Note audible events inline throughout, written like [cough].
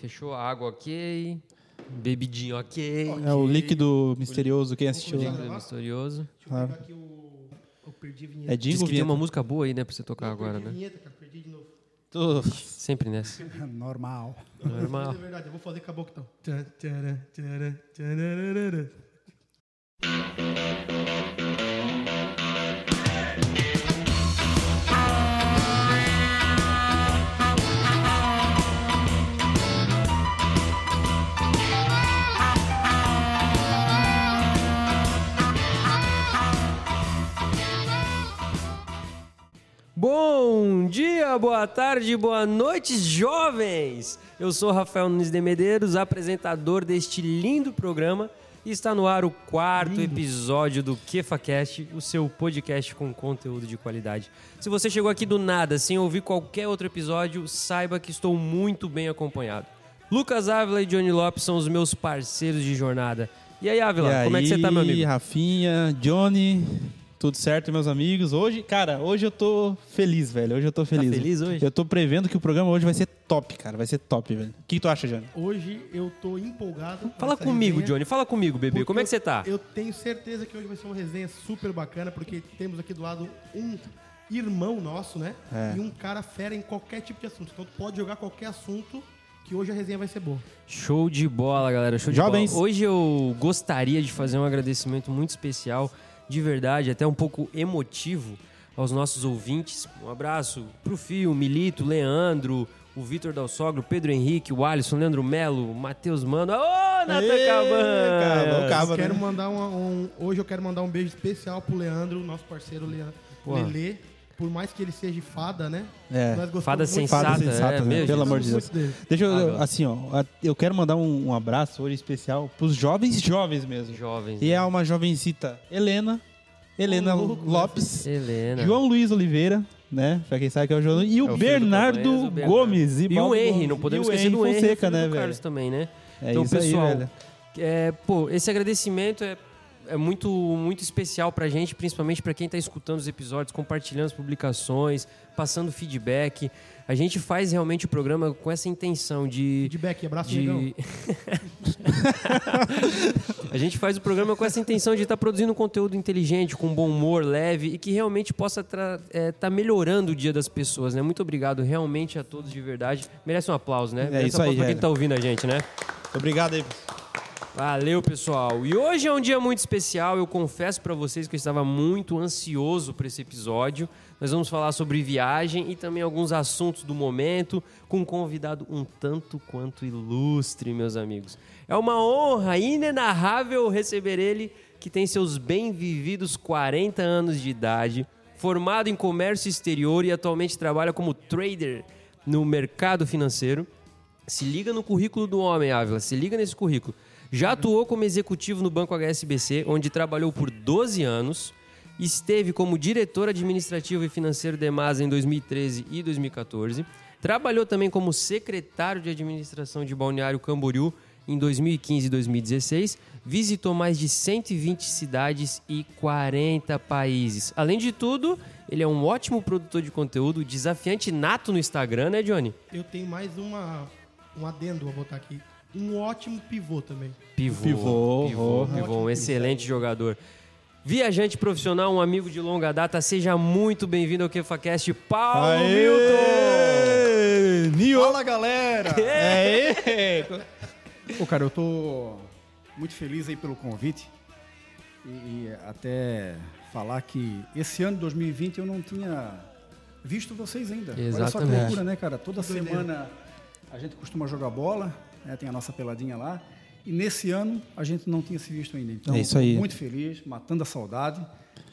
Fechou a água ok. Bebidinho ok. É o líquido misterioso, quem assistiu lá. Líquido misterioso. Deixa eu Claro. pegar aqui o. Eu perdi a vinheta. É Diz que tem uma música boa aí, né, pra você tocar Eu agora, perdi a né? vinheta, cara, perdi de novo. Tô- Sempre nessa. [laughs] Normal. Normal. É verdade, eu vou fazer com a boca então. Bom dia, boa tarde, boa noite, jovens! Eu sou Rafael Nunes de Medeiros, apresentador deste lindo programa, e está no ar o quarto episódio do KefaCast, o seu podcast com conteúdo de qualidade. Se você chegou aqui do nada, sem ouvir qualquer outro episódio, saiba que estou muito bem acompanhado. Lucas Ávila e Johnny Lopes são os meus parceiros de jornada. E aí, Ávila, E como é que você tá, meu aí, amigo? Rafinha, Johnny, tudo certo, meus amigos? Hoje, cara, hoje eu tô feliz, velho. Hoje eu tô feliz. Tá feliz hoje? Eu tô prevendo que o programa hoje vai ser top, cara. Vai ser top, velho. O que, tu acha, Johnny? Hoje eu tô empolgado. com Fala comigo, resenha, Johnny, fala comigo, bebê. porque Como é que você tá? Eu tenho certeza que hoje vai ser uma resenha super bacana, porque temos aqui do lado um irmão nosso, né? É. E um cara fera em qualquer tipo de assunto. Então tu pode jogar qualquer assunto que hoje a resenha vai ser boa. Show de bola, galera. Show de Jovens. bola. Hoje eu gostaria de fazer um agradecimento muito especial, de verdade, até um pouco emotivo aos nossos ouvintes. Um abraço pro Fio, Milito, Leandro, o Vitor Dalsogro, Pedro Henrique, o Alisson, Leandro Melo, o Matheus Mano. Ô, Natan Ê, Caban! Caban, o Caba, quero né? mandar uma- um, hoje eu quero mandar um beijo especial pro Leandro, nosso parceiro Leandro. Lelê. Por mais que ele seja fada, né? É. Fada muito sensata, Fada sensata, é, né? mesmo. Pelo amor de Deus. Deixa eu, Ah, assim, ó, a- eu quero mandar um, um abraço hoje especial pros jovens jovens mesmo. Jovens. E é uma jovencita, Helena, Helena Lopes, Helena. João Luiz Oliveira, né? Pra quem sabe que é o João, e o, É o o Bernardo. Gomes. E o Baldo Henry, Gomes. não podemos E o esquecer do Henry, Fonseca, né, do velho? Carlos também, né? É então, isso pessoal, aí, velho. É, pô, esse agradecimento é, é muito, muito especial pra gente, principalmente pra quem tá escutando os episódios, compartilhando as publicações, passando feedback. A gente faz realmente o programa com essa intenção de. Feedback, abraço, de... [laughs] a gente faz o programa com essa intenção de estar produzindo conteúdo inteligente, com bom humor, leve e que realmente possa estar melhorando o dia das pessoas, né? Muito obrigado realmente a todos de verdade. Merece um aplauso, né? É Merece isso um aplauso aí, pra quem velho. tá ouvindo a gente, né? Obrigado aí. Valeu, pessoal. E hoje é um dia muito especial. Eu confesso pra vocês que eu estava muito ansioso por esse episódio. Nós vamos falar sobre viagem e também alguns assuntos do momento com um convidado um tanto quanto ilustre, meus amigos. É uma honra inenarrável receber ele, que tem seus bem vividos 40 anos de idade, formado em comércio exterior e atualmente trabalha como trader no mercado financeiro. Se liga no currículo do homem, Ávila. Se liga nesse currículo. Já atuou como executivo no Banco HSBC, onde trabalhou por 12 anos. Esteve como diretor administrativo e financeiro da EMASA em 2013 e 2014. Trabalhou também como secretário de administração de Balneário Camboriú em 2015 e 2016. Visitou mais de 120 cidades e 40 países. Além de tudo, ele é um ótimo produtor de conteúdo, desafiante nato no Instagram, né, Johnny? Eu tenho mais uma, um adendo, vou botar aqui. Um ótimo pivô também. Pivô. Pivô, Pivô, oh. pivô, um excelente jogador. Viajante profissional, um amigo de longa data, seja muito bem-vindo ao KefaCast, Paulo Aê! Nio! Fala, galera! [laughs] Aê! Pô, cara, eu tô muito feliz aí pelo convite. E, e até falar que esse ano, 2020, eu não tinha visto vocês ainda. Olha só que Exatamente. loucura, né, cara? Toda Doideira. semana a gente costuma jogar bola, né? tem a nossa peladinha lá. E nesse ano a gente não tinha se visto ainda. Então, É isso aí. muito feliz, matando a saudade.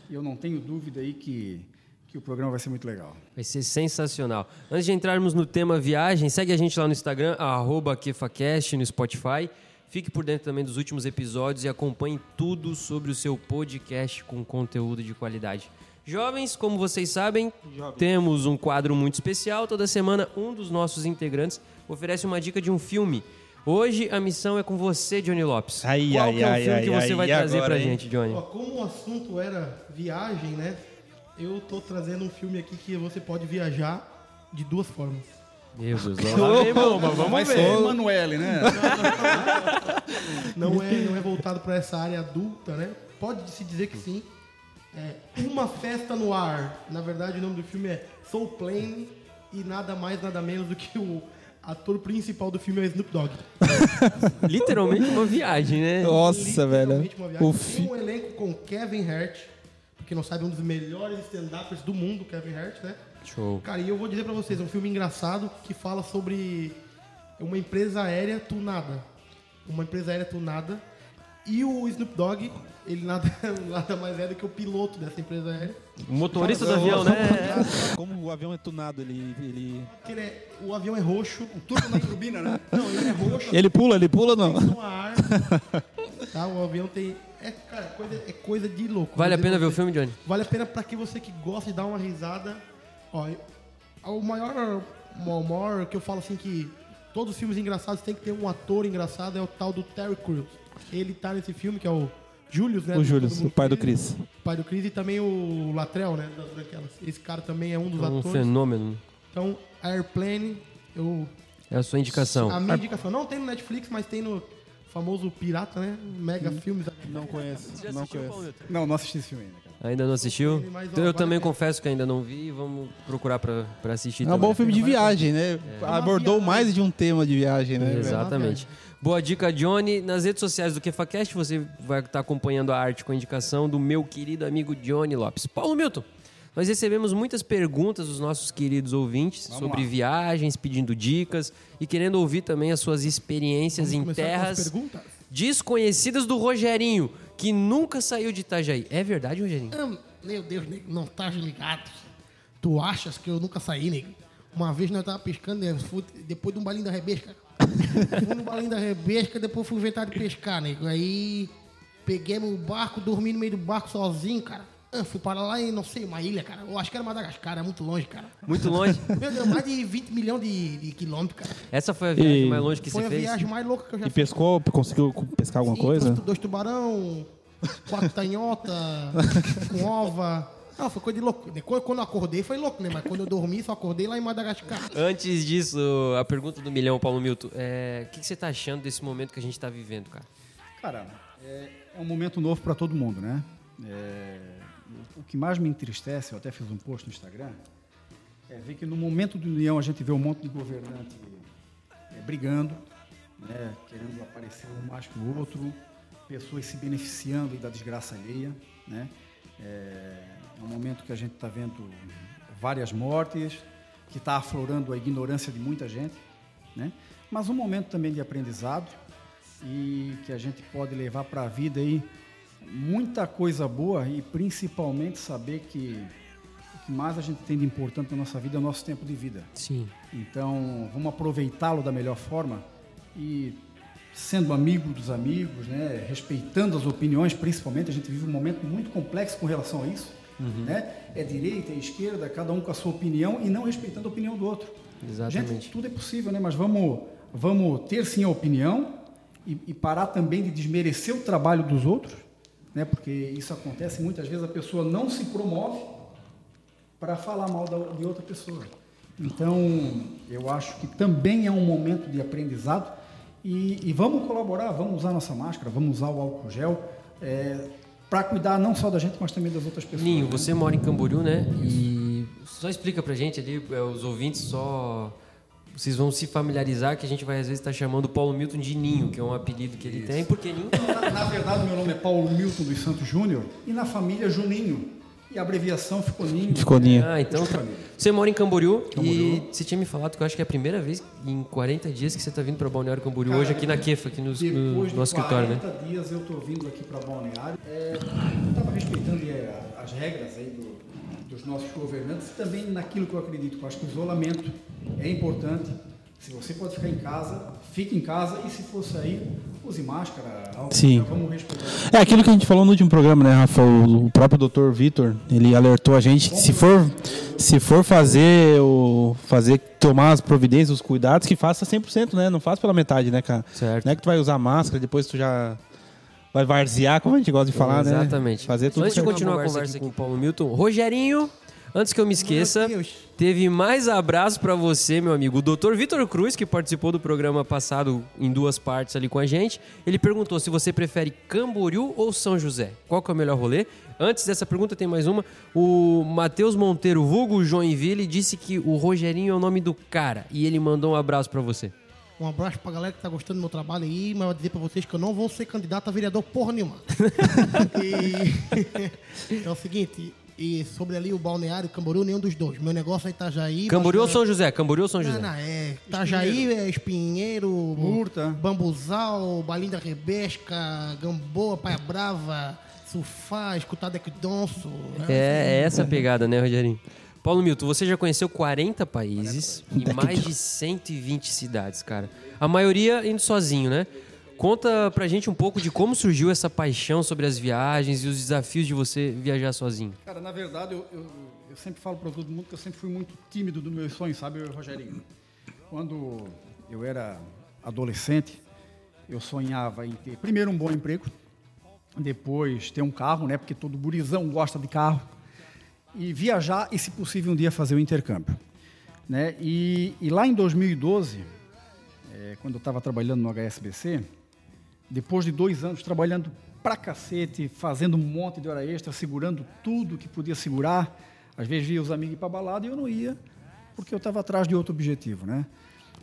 E eu não tenho dúvida aí que, que o programa vai ser muito legal. Vai ser sensacional. Antes de entrarmos no tema viagem, segue a gente lá no Instagram, arroba KefaCast, no Spotify. Fique por dentro também dos últimos episódios e acompanhe tudo sobre o seu podcast com conteúdo de qualidade. Jovens, como vocês sabem, temos um quadro muito especial. Toda semana, um dos nossos integrantes oferece uma dica de um filme. Hoje, a missão é com você, Johnny Lopes. Ai, Qual ai, que é o ai, filme que você ai, vai trazer agora, pra hein? gente, Johnny? Ó, como o assunto era viagem, né? Eu tô trazendo um filme aqui que você pode viajar de duas formas. Meu Deus, [laughs] vamos Vai ver. ser Emanuele, né? Não é, não é voltado para essa área adulta, né? Pode se dizer que sim. É Uma Festa no Ar. Na verdade, o nome do filme é Soul Plane e nada mais, nada menos do que o ator principal do filme é Snoop Dogg. [laughs] Literalmente uma viagem, né? Nossa, velho. Literalmente uma viagem. O Tem fi... um elenco com Kevin Hart, quem não sabe, um dos melhores stand-uppers do mundo, Kevin Hart, né? Show. Cara, e eu vou dizer pra vocês, é um filme engraçado que fala sobre uma empresa aérea tunada. Uma empresa aérea tunada. E o Snoop Dogg, ele nada, [laughs] nada mais é do que o piloto dessa empresa aérea. O motorista do avião, né? [laughs] Como o avião é tunado, ele, ele... Ele é- o avião é roxo. Tudo na turbina, né? Não, ele é roxo. Ele pula, ele pula ou não? tem ar. [laughs] Tá, o avião tem... É, cara, coisa, é coisa de louco. Vale a pena ver o filme, Johnny? Vale a pena pra que você que gosta de dar uma risada. Ó, o maior, o maior que eu falo assim que todos os filmes engraçados tem que ter um ator engraçado é o tal do Terry Crews. Ele tá nesse filme que é o Julius, né? O Julius, o pai do. Chris. O pai do Chris e também o Latrell, né? Das branquelas. Esse cara também é um dos Um atores. fenômeno. Então, Airplane, eu É a sua indicação. a minha indicação não tem no Netflix, mas tem no famoso Pirata, né? Mega Filmes. Não conheço, não conheço. Não, não assisti esse filme ainda, cara. Ainda não assistiu? Então eu também confesso que ainda não vi. Vamos procurar pra, pra assistir É um também. bom filme de viagem, né? uma Abordou mais de um tema de viagem, né? Exatamente. Boa dica, Johnny. Nas redes sociais do KefaCast você vai estar acompanhando a arte com a indicação do meu querido amigo Johnny Lopes. Paulo Milton, nós recebemos muitas perguntas dos nossos queridos ouvintes Vamos sobre lá. viagens, pedindo dicas e querendo ouvir também as suas experiências em Vamos as terras desconhecidas do Rogerinho, que nunca saiu de Itajaí. É verdade, Rogerinho? Ah, Meu Deus, nego, não tá ligado. Tu achas que eu nunca saí, nego? Uma vez nós tava pescando, né, depois de um balinho da rebesca. Fui no balinho da rebesca, depois fui inventar de pescar, nego. Aí peguei meu barco, dormi no meio do barco sozinho, cara. Ah, fui para lá em, não sei, uma ilha, cara. Eu acho que era Madagascar, é muito longe, cara. Muito longe. [laughs] Meu Deus, mais de 20 milhões de, de quilômetros, cara. Essa foi a viagem E- mais longe que Foi você a fez? viagem mais louca que eu já E fiz. pescou, conseguiu pescar alguma Sim, coisa? Dois, dois tubarão, quatro tanhota, [laughs] com ova. Não, foi coisa de louco. Depois, Quando eu acordei foi louco, né? Mas quando eu dormi, só acordei lá em Madagascar. Antes disso, a pergunta do milhão, Paulo Milton. É, O que, que você tá achando desse momento que a gente está vivendo, cara? Cara, é, é um momento novo para todo mundo, né? É, o que mais me entristece, eu até fiz um post no Instagram, é ver que no momento de união a gente vê um monte de governante é, brigando, né, querendo aparecer um mais que o outro, pessoas se beneficiando da desgraça alheia, né? É, é um momento que a gente está vendo várias mortes, que está aflorando a ignorância de muita gente, né? Mas um momento também de aprendizado e que a gente pode levar para a vida aí muita coisa boa e principalmente saber que o que mais a gente tem de importante na nossa vida é o nosso tempo de vida. Sim. Então, vamos aproveitá-lo da melhor forma e sendo amigo dos amigos, né, respeitando as opiniões, principalmente, a gente vive um momento muito complexo com relação a isso, né? É direita, é esquerda, cada um com a sua opinião e não respeitando a opinião do outro. Exatamente. Gente, tudo é possível, né? Mas vamos, vamos ter sim a opinião e, e parar também de desmerecer o trabalho dos outros, né? Porque isso acontece muitas vezes a pessoa não se promove para falar mal da, de outra pessoa. Então, eu acho que também é um momento de aprendizado e, e vamos colaborar, vamos usar nossa máscara, vamos usar o álcool gel para cuidar não só da gente, mas também das outras pessoas. Ninho, né? você mora em Camboriú, né? E só explica pra gente ali, é, os ouvintes só. Vocês vão se familiarizar que a gente vai às vezes estar chamando o Paulo Milton de Ninho, que é um apelido que ele tem, porque Ninho. Na, na verdade, meu nome é Paulo Milton dos Santos Júnior e na família Juninho. E a abreviação ficou Ninho. Ficou Ninho. Ah, então tá. Você mora em Camboriú, e você tinha me falado que eu acho que é a primeira vez em 40 dias que você tá vindo pra Balneário Camboriú, hoje aqui na Kefa, aqui no, no Depois de nosso 40 escritório, né? dias eu estou vindo aqui para Balneário. É, eu estava respeitando é, as regras aí do- dos nossos governantes e também naquilo que eu acredito. que Eu acho que o isolamento é importante. Se você pode ficar em casa, fique em casa e se for sair, use máscara, Sim. gel, vamos respeitar. É aquilo que a gente falou no último programa, né, Rafa? O, o próprio Dr. Vitor, ele alertou a gente que se for, se for fazer o fazer tomar as providências, os cuidados, que faça 100%, né? Não faça pela metade, né, cara? Certo. Não é que tu vai usar máscara, depois tu já vai varzear, como a gente gosta de falar, né? Exatamente. Fazer tudo Antes de continuar a conversa aqui com o Paulo Milton, Rogerinho, Antes que eu me esqueça, teve mais abraço para você, meu amigo. O Dr. Vitor Cruz, que participou do programa passado em duas partes ali com a gente, ele perguntou se você prefere Camboriú ou São José. Qual que é o melhor rolê? Antes dessa pergunta tem mais uma. O Matheus Monteiro, vulgo Joinville, disse que o Rogerinho é o nome do cara e ele mandou um abraço para você. Um abraço pra galera que tá gostando do meu trabalho aí, mas eu vou dizer pra vocês que eu não vou ser candidato a vereador porra nenhuma. [laughs] [laughs] e... [laughs] é o seguinte, e sobre ali o balneário, Camboriú, nenhum dos dois. Meu negócio é Itajaí. Camboriú ou São José? Camboriú ou São José? Não, não, é Itajaí, é Espinheiro, Murta. Bambuzal, Balinda Rebesca, Gamboa, Paia Brava, surfar, escutar Deck Donso. É, é essa a pegada, né, Rogerinho? Paulo Milton, você já conheceu 40 países e mais de 120 cidades, cara. A maioria indo sozinho, né? Conta pra gente um pouco de como surgiu essa paixão sobre as viagens e os desafios de você viajar sozinho. Cara, na verdade, eu, eu, eu sempre falo para todo mundo que eu sempre fui muito tímido do meu sonho, sabe, Rogerinho? Quando eu era adolescente, eu sonhava em ter, primeiro, um bom emprego, depois ter um carro, né? Porque todo burizão gosta de carro e viajar e, se possível, um dia fazer o intercâmbio. Né? E, e lá em 2012, é, quando eu estava trabalhando no HSBC, depois de dois anos trabalhando pra cacete, fazendo um monte de hora extra, segurando tudo que podia segurar, às vezes via os amigos ir para balada e eu não ia, porque eu estava atrás de outro objetivo. Né?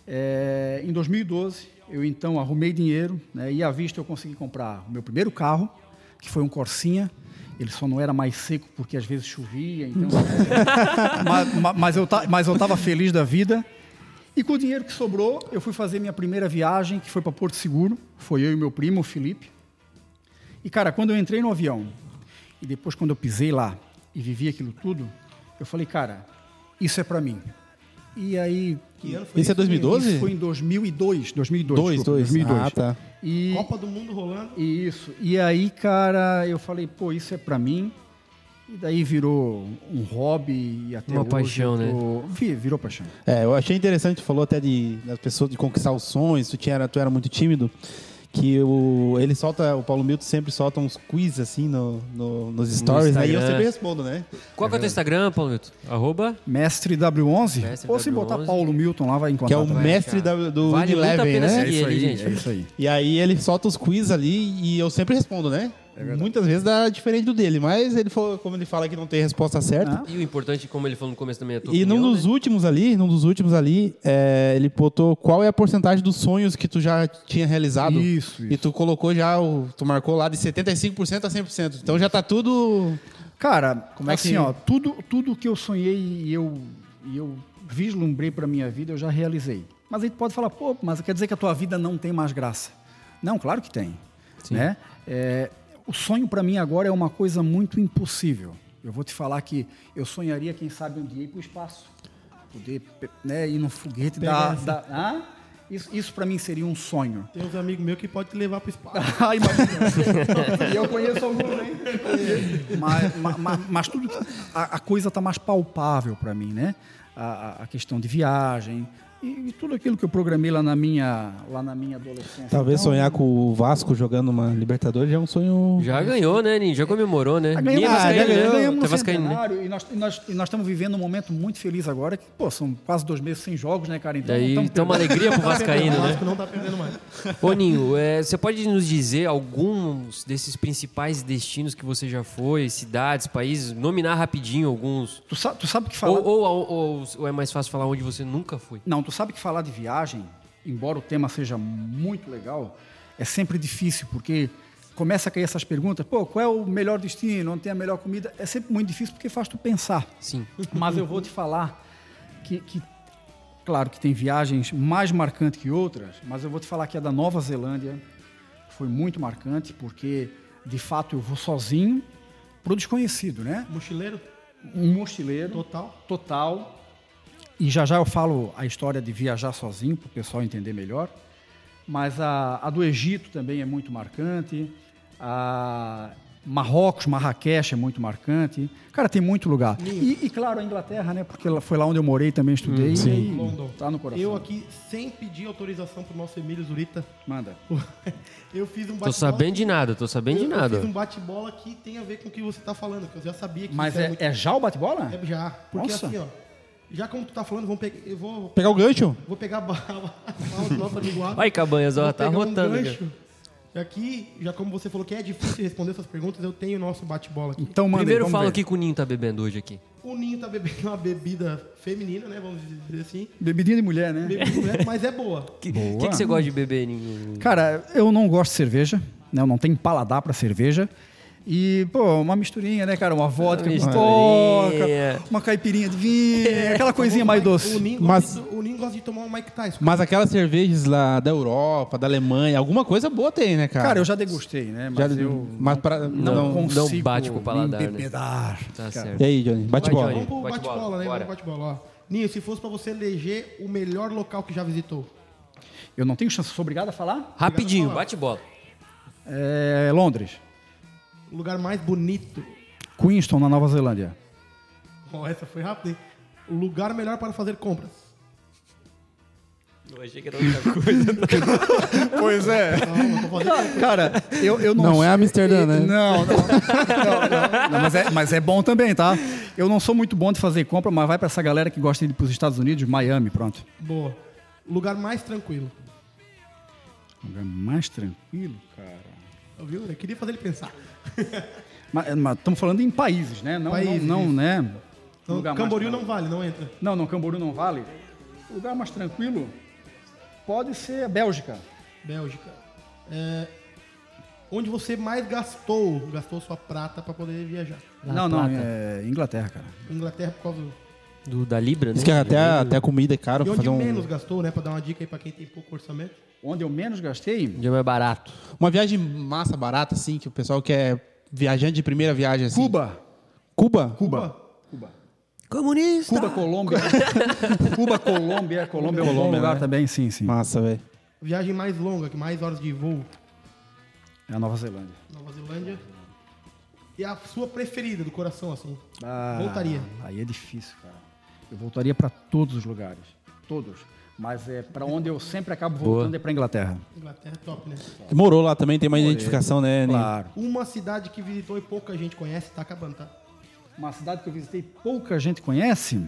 É, em 2012, eu então arrumei dinheiro né, e à vista eu consegui comprar o meu primeiro carro, que foi um Corsinha, ele só não era mais seco porque às vezes chovia. Então... [laughs] [laughs] mas, mas, eu mas eu estava feliz da vida. E com o dinheiro que sobrou, eu fui fazer minha primeira viagem, que foi para Porto Seguro. Foi eu e meu primo, o Felipe. E, cara, quando eu entrei no avião, e depois quando eu pisei lá e vivi aquilo tudo, eu falei, cara, isso é para mim. E aí... Que ano foi isso? é 2012? Isso foi em 2002. 2002, dois, desculpa, dois. 2002. Ah, tá. E, Copa do Mundo rolando. Isso. E aí, cara, eu falei, pô, isso é para mim. E daí virou um hobby e até Uma hoje paixão, eu né? Virou paixão. É, eu achei interessante, tu falou até de das pessoas de conquistar os sonhos, tu, tinha, tu era muito tímido que o, ele solta, o Paulo Milton sempre solta uns quiz assim no, no nos stories, aí né? eu sempre respondo, né? Qual que é o teu Instagram, Paulo Milton? Arroba? Mestre W11. Mestre Ou se W11. botar Paulo Milton lá, vai encontrar. Que é o também. mestre da, do Vale Unilever, né? É isso aí, é isso aí. E aí ele solta os quiz ali e eu sempre respondo, né? Muitas vezes dá diferente do dele, mas ele falou, como ele fala que não tem resposta certa. Ah. E o importante, como ele falou no começo também, é a tua E num dos né? últimos ali, num dos últimos ali, é, ele botou qual é a porcentagem dos sonhos que tu já tinha realizado. Isso, E isso. tu colocou já, o, tu marcou lá de 75% a 100%. Então já tá tudo... Cara, Como é assim, que- ó, tudo, tudo que eu sonhei e eu, e eu vislumbrei para minha vida, eu já realizei. Mas aí tu pode falar, pô, mas quer dizer que a tua vida não tem mais graça. Não, claro que tem. Né? É, o sonho para mim agora é uma coisa muito impossível. Eu vou te falar que eu sonharia, quem sabe, um dia ir para o espaço. Poder né, ir no foguete da... Da ah? Isso, isso para mim seria um sonho. Tem uns amigos meus que podem te levar pro espaço. [laughs] Ah, imagina. E eu conheço alguns, hein? Mas, ma- ma- mas tudo, a, a coisa está mais palpável para mim, né? A- a questão de viagem e, e tudo aquilo que eu programei lá na minha, lá na minha adolescência. Talvez Então, sonhar com o Vasco jogando uma Libertadores já é um sonho... Já ganhou, né, Ninho? Já comemorou, né? Ah, Ninho é Ganhamos, Ah, já ganhou. né? ganhamos no vascaíno, né? centenário e nós, e nós, e nós estamos vivendo um momento muito feliz agora, que, pô, são quase dois meses sem jogos, né, cara? Então, Daí, então, uma alegria pro [laughs] vascaíno, o né? Vasco não tá perdendo mais. Ô, Ninho, é, você pode nos dizer alguns desses principais destinos que você já foi, cidades, países, nominar rapidinho alguns? Tu, sa- tu sabe que falar... Ou, ou- ou- ou é mais fácil falar onde você nunca foi? Não, tu sabe que falar de viagem, embora o tema seja muito legal, é sempre difícil, porque começa a cair essas perguntas, pô, qual é o melhor destino, onde tem a melhor comida? É sempre muito difícil porque faz tu pensar. Sim. [laughs] Mas eu vou te falar que, que, claro que tem viagens mais marcantes que outras, mas eu vou te falar que a da Nova Zelândia foi muito marcante, porque de fato eu vou sozinho pro desconhecido, né? Mochileiro Um mochileiro total. total. E já já eu falo a história de viajar sozinho para o pessoal entender melhor. Mas a, a do Egito também é muito marcante. A, Marrocos, Marrakech é muito marcante. Cara, tem muito lugar. E, e, claro, a Inglaterra, né? Porque foi lá onde eu morei também, estudei. Hum, sim. E London. Tá no coração. Eu aqui, sem pedir autorização pro nosso Emílio Zurita. Manda. [laughs] eu fiz um bate-bola. Tô sabendo de nada, tô sabendo eu, de nada. Eu fiz um bate-bola que tem a ver com o que você tá falando, que eu já sabia que Mas é, muito... é, já o bate-bola? É já. Porque Nossa. assim, ó. Já como tu tá falando, vamos pegar. Eu vou. Pegar o gancho? Vou pegar a bala do nosso amigo Ai, Cabanhas, ó, tá rotando. Um gancho, e aqui, já como você falou que é difícil responder essas perguntas, eu tenho o nosso bate-bola aqui. Então, manda Primeiro fala o que o Ninho tá bebendo hoje aqui. O Ninho tá bebendo uma bebida feminina, né? Vamos dizer assim. Bebidinha de mulher, né? Bebida de mulher, mas é boa. O [laughs] que, que, que, você gosta de beber, Ninho? Cara, eu não gosto de cerveja, né? Eu não tenho paladar para cerveja. E, pô, uma misturinha, né, cara? Uma vodka com coca, uma caipirinha de vinho, é, aquela coisinha mais doce. O Ninho, mas, gosta de, o Ninho gosta de tomar um Mike Tyson. Mas aquelas cervejas lá da Europa, da Alemanha, alguma coisa boa tem, né, cara? Cara, eu já degustei, né? Mas já, eu mas pra, não, não, consigo não bate com o paladar, né? Tá certo. E aí, Johnny? Bate-bola. Vamos pro bate-bola, né? Vamos bate-bola, ó. Ninho, se fosse pra você eleger o melhor local que já visitou. Eu não tenho chance, sou obrigado a falar? Rapidinho, bate-bola. É, Londres. O lugar mais bonito. Queenstown, na Nova Zelândia. Oh, essa foi rápida, hein? O lugar melhor para fazer compras. Eu achei que era outra coisa. [laughs] pois é. Não, [laughs] Cara, eu, eu não. Não é Amsterdã, né? Não, não. não, não mas, é, mas é bom também, tá? Eu não sou muito bom de fazer compra, mas vai para essa galera que gosta de ir para os Estados Unidos, Miami, pronto. Boa. Lugar mais tranquilo. Lugar mais tranquilo, cara. Viu? Eu queria fazer ele pensar. [laughs] mas, estamos falando em países, né? Não, países, não, não né? Então, Camboriú não vale, não entra. Não, não, Camboriú não vale. O lugar mais tranquilo pode ser a Bélgica. Bélgica. É, onde você mais gastou, gastou sua prata para poder viajar? não, não, é Inglaterra, cara. Inglaterra por causa do... do da Libra, né? Diz que até, até a comida é caro. E onde menos um... gastou, né? Para dar uma dica aí para quem tem pouco orçamento. Onde eu menos gastei? Onde é mais barato. Uma viagem massa, barata, assim, que o pessoal quer viajante de primeira viagem, assim. Cuba. Cuba? Cuba. Cuba. Comunista. Cuba, Colômbia. [laughs] Cuba, Colômbia. Colômbia é um bom lugar né? também, sim, sim. Massa, velho. Viagem mais longa, que mais horas de voo? É a Nova Zelândia. Nova Zelândia. E a sua preferida do coração, assim? Ah, voltaria. Aí é difícil, cara. Eu voltaria para todos os lugares. Todos. Mas é para onde eu sempre acabo voltando Boa. é para Inglaterra. Inglaterra é top, né? Morou lá também, tem uma Morei. identificação, né? Claro. Uma cidade que visitou e pouca gente conhece, tá acabando, tá? Uma cidade que eu visitei e pouca gente conhece?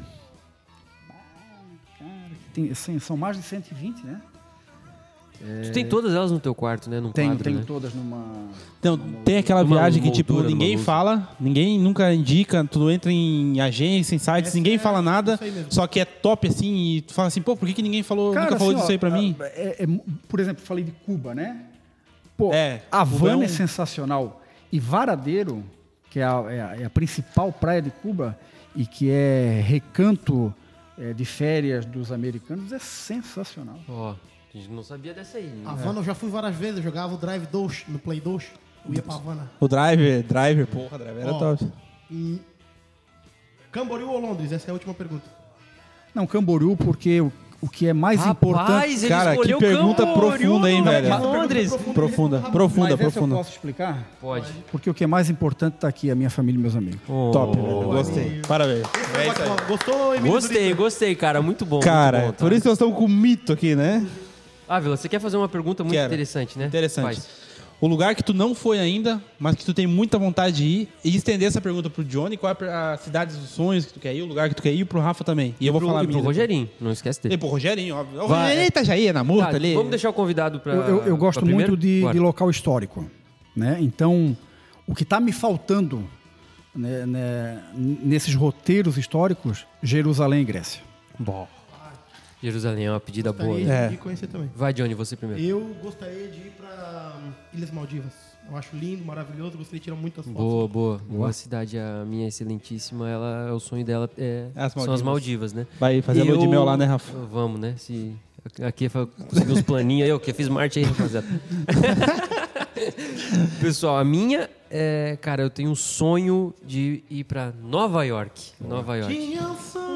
Cara, tem, assim, são mais de 120, né? É... Tu tem todas elas no teu quarto, né? Num tenho, quadro, tenho né? todas numa. Então, numa tem aquela viagem que, tipo, ninguém fala, ninguém nunca indica, tu entra em agência, em sites, Essa ninguém é, fala nada, só que é top assim, e tu fala assim, pô, por que, que ninguém falou, Cara, nunca assim, falou disso ó, aí pra mim? É, é, por exemplo, falei de Cuba, né? Pô, é, Havana é, é sensacional. E Varadeiro, que é a, é a, é a, principal praia de Cuba e que é recanto de férias dos americanos, é sensacional. Ó. Oh. A gente não sabia dessa aí. Né? Havana eu já fui várias vezes, eu jogava o Drive 2 no Play 2. Eu ia pra Havana. O Driver, Driver, porra, Driver era top. E... Camboriú ou Londres? Essa é a última pergunta. Não, Camboriú, porque o, o que é mais Rapaz, importante. Cara, que pergunta Camboriú, profunda, hein, velho? Londres. Profunda, profunda, Mas profunda. eu posso explicar? Pode. Porque o que é mais importante tá aqui, a minha família e meus amigos. Oh, top, velho. Gostei. Parabéns. É Gostou, Emílio? Gostei, gostei, cara. Muito bom. Cara, muito bom, tá? por isso nós estamos com o mito aqui, né? Ávila, você quer fazer uma pergunta muito Quero. interessante, né? Interessante. Faz. O lugar que tu não foi ainda, mas que tu tem muita vontade de ir, e estender essa pergunta pro Johnny, qual é a cidade dos sonhos que tu quer ir, o lugar que tu quer ir, pro Rafa também. E, e eu vou pro, falar e pro Rogerinho, não esquece dele. E pro Rogerinho, óbvio. O Rogerinho tá já aí, na multa tá, ali. Vamos deixar o convidado pra. Eu, eu, eu gosto muito de, de, local histórico. Né? Então, o que está me faltando né, né, nesses roteiros históricos, Jerusalém e Grécia. Bom. Jerusalém é uma pedida gostaria boa. Né? De é. conhecer também. Vai, Johnny, você primeiro. Eu gostaria de ir para hum, Ilhas Maldivas. Eu acho lindo, maravilhoso, gostaria de tirar muitas fotos. Boa, boa. Boa cidade, a minha excelentíssima, ela, o sonho dela é, as são as Maldivas, né? Vai fazer lua de mel lá, né, Rafa? Vamos, né? Se, aqui é conseguir uns planinhos, eu que fiz Marte aí, rapaziada. [laughs] Pessoal, a minha é, cara, eu tenho um sonho de ir para Nova York. Nova York. Tinha um sonho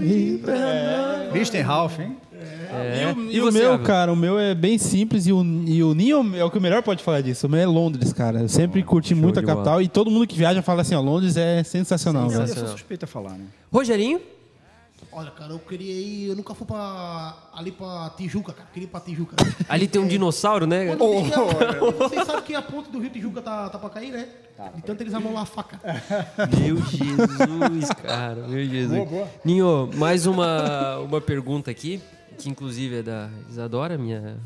é. Ralph, hein? É. É. E o, E e o meu, cara, o meu é bem simples e o, e o Ninho é o que o melhor pode falar disso. O meu é Londres, cara. Eu sempre curti show muito a capital e todo mundo que viaja fala assim, ó, Londres é sensacional, Eu, velho. eu sou suspeito a falar, né? Rogerinho? Olha, cara, eu queria ir. Eu nunca fui pra, ali pra Tijuca, cara. Queria ir pra Tijuca. Ali tem um dinossauro, né? Quando [laughs] a- Vocês sabem que a ponte do Rio Tijuca tá, tá pra cair, né? De tanto eles amolar a faca. [laughs] Meu Jesus, cara. Meu Jesus. Ninho, mais uma, uma pergunta aqui, que inclusive é da Isadora, minha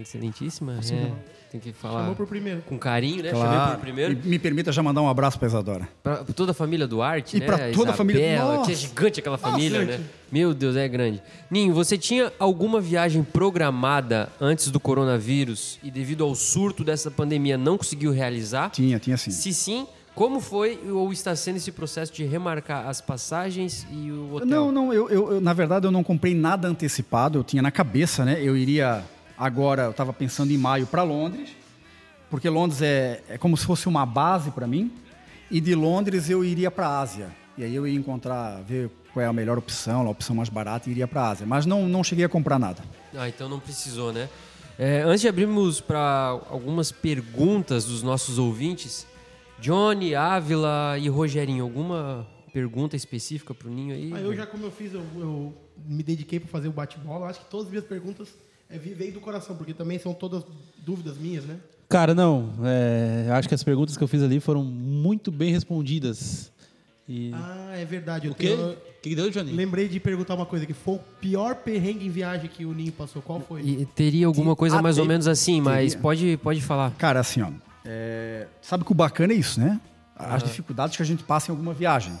excelentíssima. É, tem que falar Chamou por primeiro. com carinho, né? Chamei por primeiro. E me permita já mandar um abraço para Isadora. Pra toda a família Duarte, E né? pra toda a família- Nossa! Que é gigante aquela família, gente. né? Meu Deus, é grande. Ninho, você tinha alguma viagem programada antes do coronavírus e devido ao surto dessa pandemia não conseguiu realizar? Tinha, tinha sim. Se sim, como foi ou está sendo esse processo de remarcar as passagens e o hotel? Não, não, eu, eu- eu, na verdade eu não comprei nada antecipado, eu tinha na cabeça, né? Eu iria agora, eu estava pensando em maio para Londres, porque Londres é, é como se fosse uma base para mim, e de Londres eu iria para a Ásia. E aí eu ia encontrar, ver qual é a melhor opção, a opção mais barata e iria para a Ásia. Mas não, não cheguei a comprar nada. Ah, então não precisou, né? É, antes de abrirmos para algumas perguntas dos nossos ouvintes, Johnny, Ávila e Rogerinho, alguma pergunta específica pro Ninho aí? Aí eu já, como eu fiz, eu, eu me dediquei pra fazer o bate-bola. Acho que todas as minhas perguntas é, veio do coração, porque também são todas dúvidas minhas, né? Cara, não. é, eu acho que as perguntas que eu fiz ali foram muito bem respondidas. E... Ah, é verdade. Eu o quê? tenho- O que, que deu, Johnny? lembrei de perguntar uma coisa, que foi o pior perrengue em viagem que o Ninho passou. Qual foi? E teria alguma coisa Ah, mais ou menos assim, mas teria. pode, pode falar. Cara, assim, ó, é, sabe que o bacana é isso, né? As dificuldades que a gente passa em alguma viagem.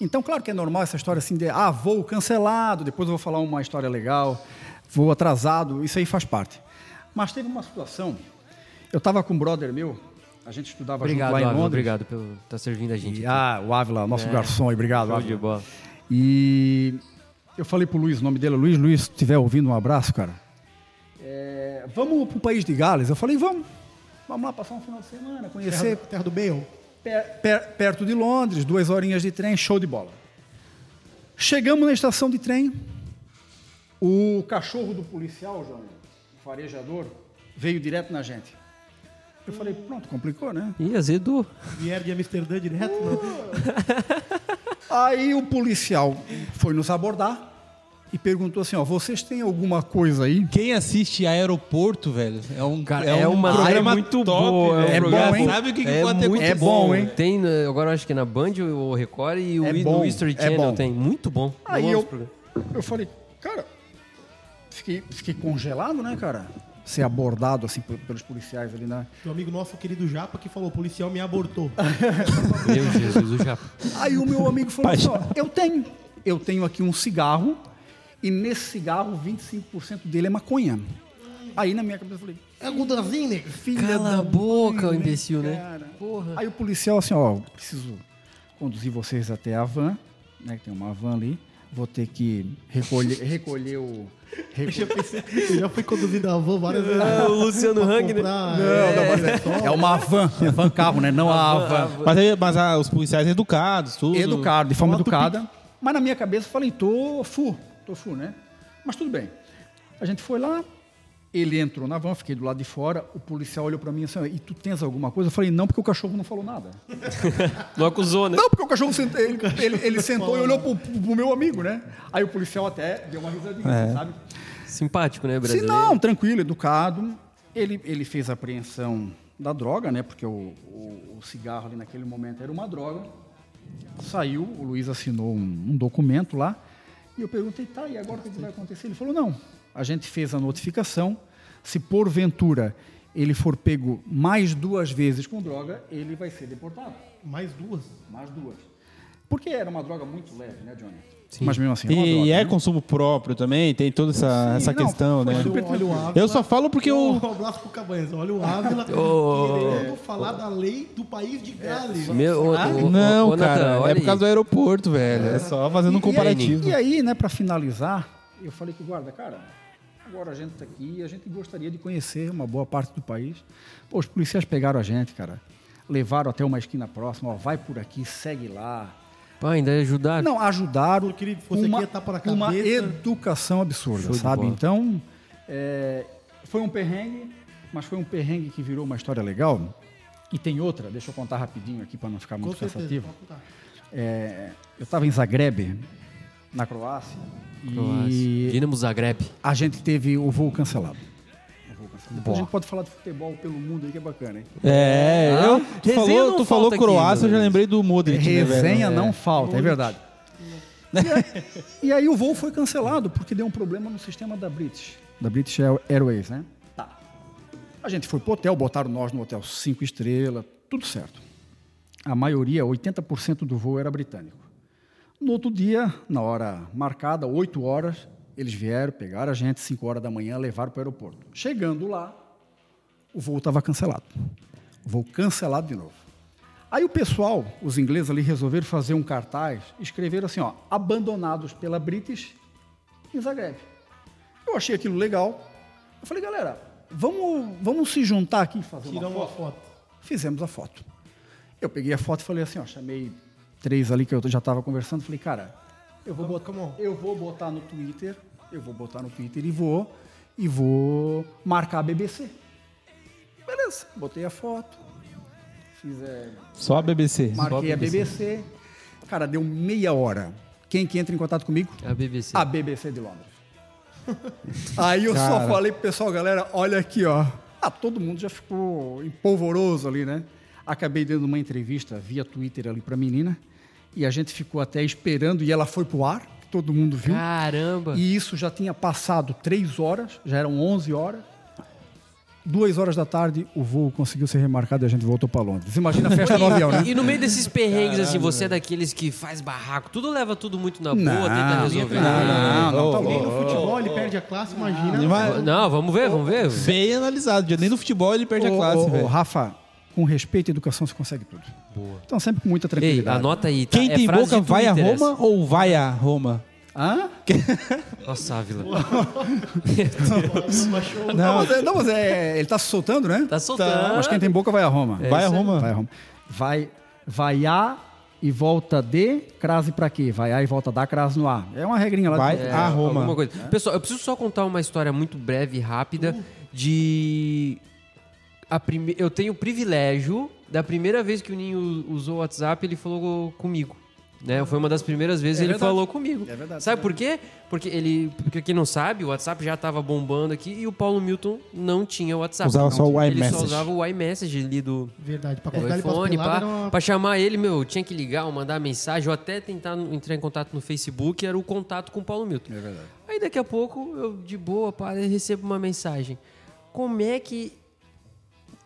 Então, claro que é normal essa história assim de, ah, voo cancelado, depois eu vou falar uma história legal, voo atrasado, isso aí faz parte. Mas teve uma situação, eu estava com um brother meu, a gente estudava Obrigado, junto lá em Londres. obrigado por estar tá servindo a gente. E, ah, o Ávila, nosso É. garçom, obrigado, Show Ávila. de bola. E eu falei pro Luiz, o nome dele é Luiz, Luiz, se estiver ouvindo, um abraço, cara. É, vamos pro país de Gales? Eu falei, vamos. Vamos lá passar um final de semana, Terra, conhecer terra do Bale. per- per- perto de Londres, duas horinhas de trem, show de bola. Chegamos na estação de trem, o cachorro do policial, João, o farejador, veio direto na gente. Eu falei, pronto, complicou, né? Ih, azedou. Vieram de Amsterdã direto. né? [laughs] Aí o policial foi nos abordar e perguntou assim, ó, vocês têm alguma coisa aí? Quem assiste Aeroporto, velho, é um, Cara, é é um uma programa muito top, boa, velho. é bom, hein? Sabe o que, que É pode ter muito É bom, hein? Tem, né, agora eu acho que na Band ou Record e o É no bom, History é Channel bom. tem. Muito bom. Aí eu, eu falei, cara, fiquei, fiquei congelado, né, cara? Ser abordado assim pe- pelos policiais ali na. Do amigo nosso querido Japa que falou: o policial me abortou. [laughs] Meu Jesus, o Japa. Aí o meu amigo falou assim, ó, eu tenho, eu tenho aqui um cigarro e nesse cigarro 25% dele é maconha. Aí na minha cabeça eu falei, É Gudanzinho, nego. filha Cala da a boca, mãe, o imbecil, né? cara. Porra. Aí o policial assim, ó, preciso conduzir vocês até a van, né, que tem uma van ali. Vou ter que recolher, [laughs] recolher o Eu já, pensei, eu já fui conduzido a van várias vezes. Ah, o Luciano [laughs] Hang, né? Não, é, não, mas é, é uma van, é van carro, né? Não [laughs] a van. Mas, aí- mas ah, os policiais educados, tudo. Educado, de forma educada. Mas na minha cabeça eu falei, tô fu, tô fu, né? Mas tudo bem. A gente foi lá, ele entrou na van, fiquei do lado de fora, o policial olhou pra mim assim, e tu tens alguma coisa? Eu falei, não, porque o cachorro não falou nada. [laughs] Não acusou, né? Não, porque o cachorro sent- [laughs] ele, ele, ele sentou e olhou pro, pro meu amigo, né? Aí o policial até deu uma risadinha, sabe? Simpático, né, Se brasileiro? não, tranquilo, educado. Ele, ele fez a apreensão da droga, né? Porque o, o, o cigarro ali naquele momento era uma droga. Saiu, o Luiz assinou um, um documento lá. E eu perguntei, tá, e agora o que que vai acontecer? Ele falou, não, a gente fez a notificação. Se porventura ele for pego mais duas vezes com droga, ele vai ser deportado. Mais duas. Mais duas. Porque era uma droga muito leve, né, Johnny? Mas mesmo assim, E, uma droga, e é né? consumo próprio também, tem toda essa, Sim, essa não, questão, né? Olha o Ávila. Eu só falo porque Um eu. abraço pro Cabanhas. Olha o Ávila Ô, querendo falar da lei do país de Gales. Meu, ô, ô, ô, Não, cara, é por aí. causa do aeroporto, velho. É só fazendo um E- comparativo. E aí, né, para finalizar, eu falei com o guarda, cara, agora a gente está aqui e a gente gostaria de conhecer uma boa parte do país. Pô, os policiais pegaram a gente, cara, levaram até uma esquina próxima, ó, vai por aqui, segue lá. Ah, ainda ajudaram? Não, ajudaram. Queria uma, uma cabeça. educação absurda, sabe? bola. Então, é, foi um perrengue, mas foi um perrengue que virou uma história legal. E tem outra, deixa eu contar rapidinho aqui para não ficar muito cansativo. É, eu estava em Zagreb, na Croácia, Croácia. e Dinamo Zagreb. a gente teve o voo cancelado. Depois a gente pode falar de futebol pelo mundo aí, que é bacana, hein? É, Ah, eu, tu falou, tu falou Croácia, eu já lembrei do Modric. né? Resenha É. não falta, é verdade. E aí, e aí o voo foi cancelado porque deu um problema no sistema da British, da British Airways, né? Tá. A gente foi pro hotel, botaram nós no hotel cinco estrelas, tudo certo. A maioria, 80% do voo era britânico. No outro dia, na hora marcada, 8 horas, eles vieram, pegaram a gente, 5 horas da manhã, levaram para o aeroporto. Chegando lá, o voo estava cancelado. O voo cancelado de novo. Aí o pessoal, os ingleses ali, resolveram fazer um cartaz, escreveram assim, ó, abandonados pela British em Zagreb. Eu achei aquilo legal. Eu falei, galera, vamos, vamos se juntar aqui e fazer uma Tiramos uma foto. foto. Fizemos a foto. Eu peguei a foto e falei assim, ó, chamei três ali que eu já estava conversando, falei, cara, eu vou, botar, eu vou botar no Twitter, eu vou botar no Twitter e vou e vou marcar a BBC. Beleza, botei a foto, fiz é, Só a BBC. marquei a BBC. Cara, deu meia hora. Quem que entra em contato comigo? A BBC. A BBC de Londres. [laughs] Aí eu Cara. só falei pro pessoal, galera, olha aqui, ó. Ah, todo mundo já ficou empolvoroso ali, né? Acabei dando uma entrevista via Twitter ali pra menina. E a gente ficou até esperando e ela foi pro ar, todo mundo viu. Caramba. E isso já tinha passado três horas, já eram 11 horas. Duas horas da tarde, o voo conseguiu ser remarcado e a gente voltou para Londres. Imagina a festa [laughs] no avião, né? E no meio desses perrengues, assim, você é daqueles que faz barraco, tudo leva tudo muito na boa, Não, tenta resolver. Não, não, tá Ô, Nem louco. no futebol ele perde a classe, imagina. Não, vamos ver, vamos ver. Bem analisado. Nem no futebol ele perde a classe, ô. Rafa, com respeito e educação você consegue tudo. Boa. Então sempre com muita Ei, tranquilidade. anota aí. Tá? Quem É tem frase boca vai a Roma ou vai a Roma? Hã? [laughs] Nossa, Ávila. [laughs] Não, mas, é, não, mas é, ele tá se soltando, né? Tá soltando. Mas quem tem boca vai a Roma. vai a. Roma. Vai a Roma. Vai, vai a e volta de, crase pra quê? Vai a e volta da, crase no A. É uma regrinha lá. Vai de- a Roma. Alguma coisa. Pessoal, eu preciso só contar uma história muito breve e rápida de. A prime... Eu tenho o privilégio da primeira vez que o Ninho usou o WhatsApp, ele falou comigo. Né? Foi uma das primeiras vezes É ele verdade. falou comigo. É verdade, Sabe é por quê? Porque ele, porque quem não sabe, o WhatsApp já estava bombando aqui e o Paulo Milton não tinha o WhatsApp. Usava Não só o tinha. Ele só iMessage. usava o iMessage ali do, Verdade, ele pra iPhone, era uma... pra chamar ele, meu, tinha que ligar ou mandar mensagem ou até tentar entrar em contato no Facebook, era o contato com o Paulo Milton. É verdade. Aí daqui a pouco, eu de boa, pá, eu recebo uma mensagem. Como é que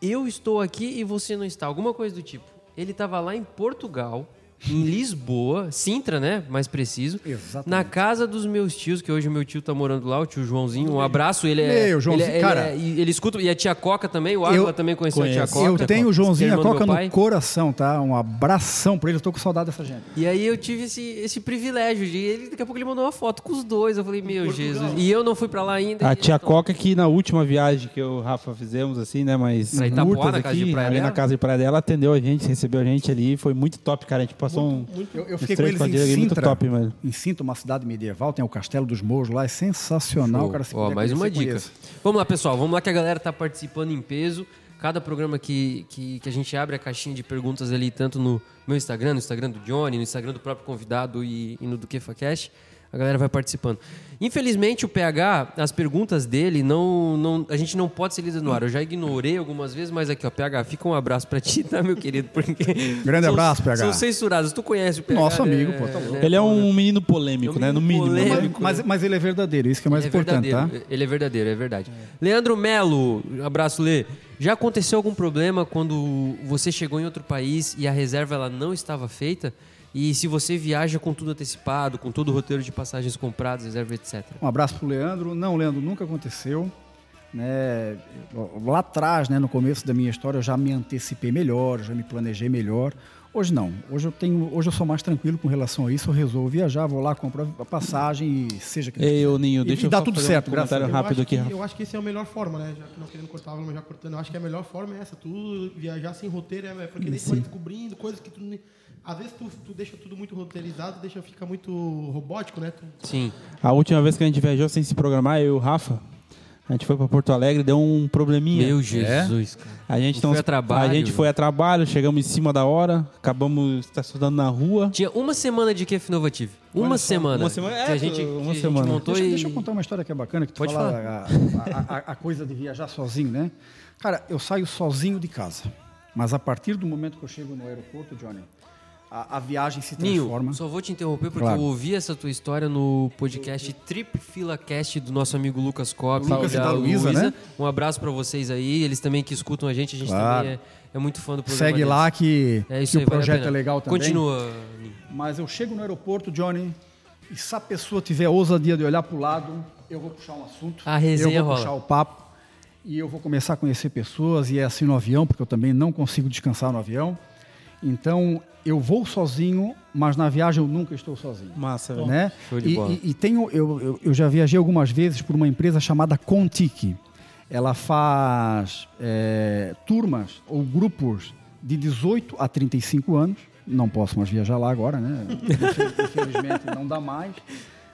eu estou aqui e você não está? Alguma coisa do tipo. Ele estava lá em Portugal, em Lisboa, Sintra, né? Mais preciso. Exatamente. Na casa dos meus tios, que hoje o meu tio tá morando lá, o tio Joãozinho. Um abraço, ele é. Meu, Joãozinho, ele, é- cara. ele, é- e ele escuta. E a tia Coca também, o Água também conheceu a tia conheço. Coca. Eu tenho o é Joãozinho e a Coca no coração, tá? Um abração pra ele. Eu tô com saudade dessa gente. E aí eu tive esse, esse privilégio de ele, daqui a pouco ele mandou uma foto com os dois. Eu falei, meu Jesus. E eu não fui pra lá ainda. A tia Coca que na última viagem que eu e o Rafa fizemos, assim, né? Mas Pra Itapuá, na casa aqui, de praia ali dela? na casa de praia dela, atendeu a gente, recebeu a gente ali, foi muito top, cara. A gente passou um. Eu, eu uns fiquei com três, eles em ali, muito Sintra. top, mano. Em Sintra, uma cidade medieval, tem o Castelo dos Mouros lá, é sensacional. Cara, se Ó, mais uma dica. conheça. Vamos lá, pessoal. Vamos lá que a galera tá participando em peso. Cada programa que, que, que a gente abre a caixinha de perguntas ali, tanto no meu Instagram, no Instagram do Johnny, no Instagram do próprio convidado e, e no do KefaCast, a galera vai participando. Infelizmente, o PH, as perguntas dele, não, não, a gente não pode ser lida no ar. Eu já ignorei algumas vezes, mas aqui, ó, PH, fica um abraço pra ti, [laughs] tá, meu querido? Porque Grande são- abraço, PH. São censurados. Tu conhece o PH? Nosso né? amigo, pô, tá louco. Ele é um menino polêmico, É um né? No menino mínimo. né? polêmico. Mas, mas ele é verdadeiro, isso que é mais Ele é importante, tá? verdadeiro, Ele é verdadeiro, é verdade. Leandro Melo, abraço, Lê. Já aconteceu algum problema quando você chegou em outro país e a reserva ela não estava feita? E se você viaja com tudo antecipado, com todo o roteiro de passagens compradas, reserva, etc. Um abraço pro Leandro. Não, Leandro, nunca aconteceu. Né? Lá atrás, né, no começo da minha história, eu já me antecipei melhor, já me planejei melhor. Hoje não. Hoje eu tenho, hoje eu sou mais tranquilo com relação a isso. Eu resolvo viajar, vou lá, compro a passagem e seja que Ei, ô Ninho, deixa e eu dá só tudo fazer certo, um comentário Eu rápido acho aqui, que-. Eu acho que essa é a melhor forma, né? Já que não querendo cortar, mas já cortando. Eu acho que a melhor forma é essa. Tu viajar sem roteiro, é porque daí tu vai descobrindo coisas que tu. Às vezes tu, tu deixa tudo muito roteirizado, deixa fica muito robótico, né? Tu- Sim. A última vez que a gente viajou sem se programar, eu e o Rafa, a gente foi pra Porto Alegre, deu um probleminha. Meu Jesus, cara. A gente, foi a trabalho. A gente foi a trabalho, chegamos em cima da hora, acabamos estacionando na rua. Tinha uma semana de Kef Inovative. Uma semana. Uma semana, é, que a gente, uma que a gente semana. montou Deixa, e... deixa eu contar uma história que é bacana, que tu Pode fala a, a- a- a coisa de viajar sozinho, né? Cara, eu saio sozinho de casa. Mas a partir do momento que eu chego no aeroporto, Johnny, a, a viagem se transforma. Ninho, só vou te interromper porque Claro. eu ouvi essa tua história no podcast Trip Fila Cast do nosso amigo Lucas Cobb Lucas e e da Luísa, né? Um abraço pra vocês aí, eles também que escutam a gente, a gente Claro. também é, é muito fã do programa Segue deles. lá que, É que aí, o a projeto é legal também. Continua, Ninho. Mas eu chego no aeroporto, Johnny, e se a pessoa tiver ousadia de olhar para o lado, eu vou puxar um assunto. A resenha eu vou rola. puxar o papo. E eu vou começar a conhecer pessoas, e é assim no avião, porque eu também não consigo descansar no avião. Então, eu vou sozinho, mas na viagem eu nunca estou sozinho. Massa, velho. Né? Show de e, bola. e- e tenho, eu, eu, eu já viajei algumas vezes por uma empresa chamada Contic. Ela faz é, turmas ou grupos de 18 a 35 anos. Não posso mais viajar lá agora, né? [laughs] Infelizmente não dá mais.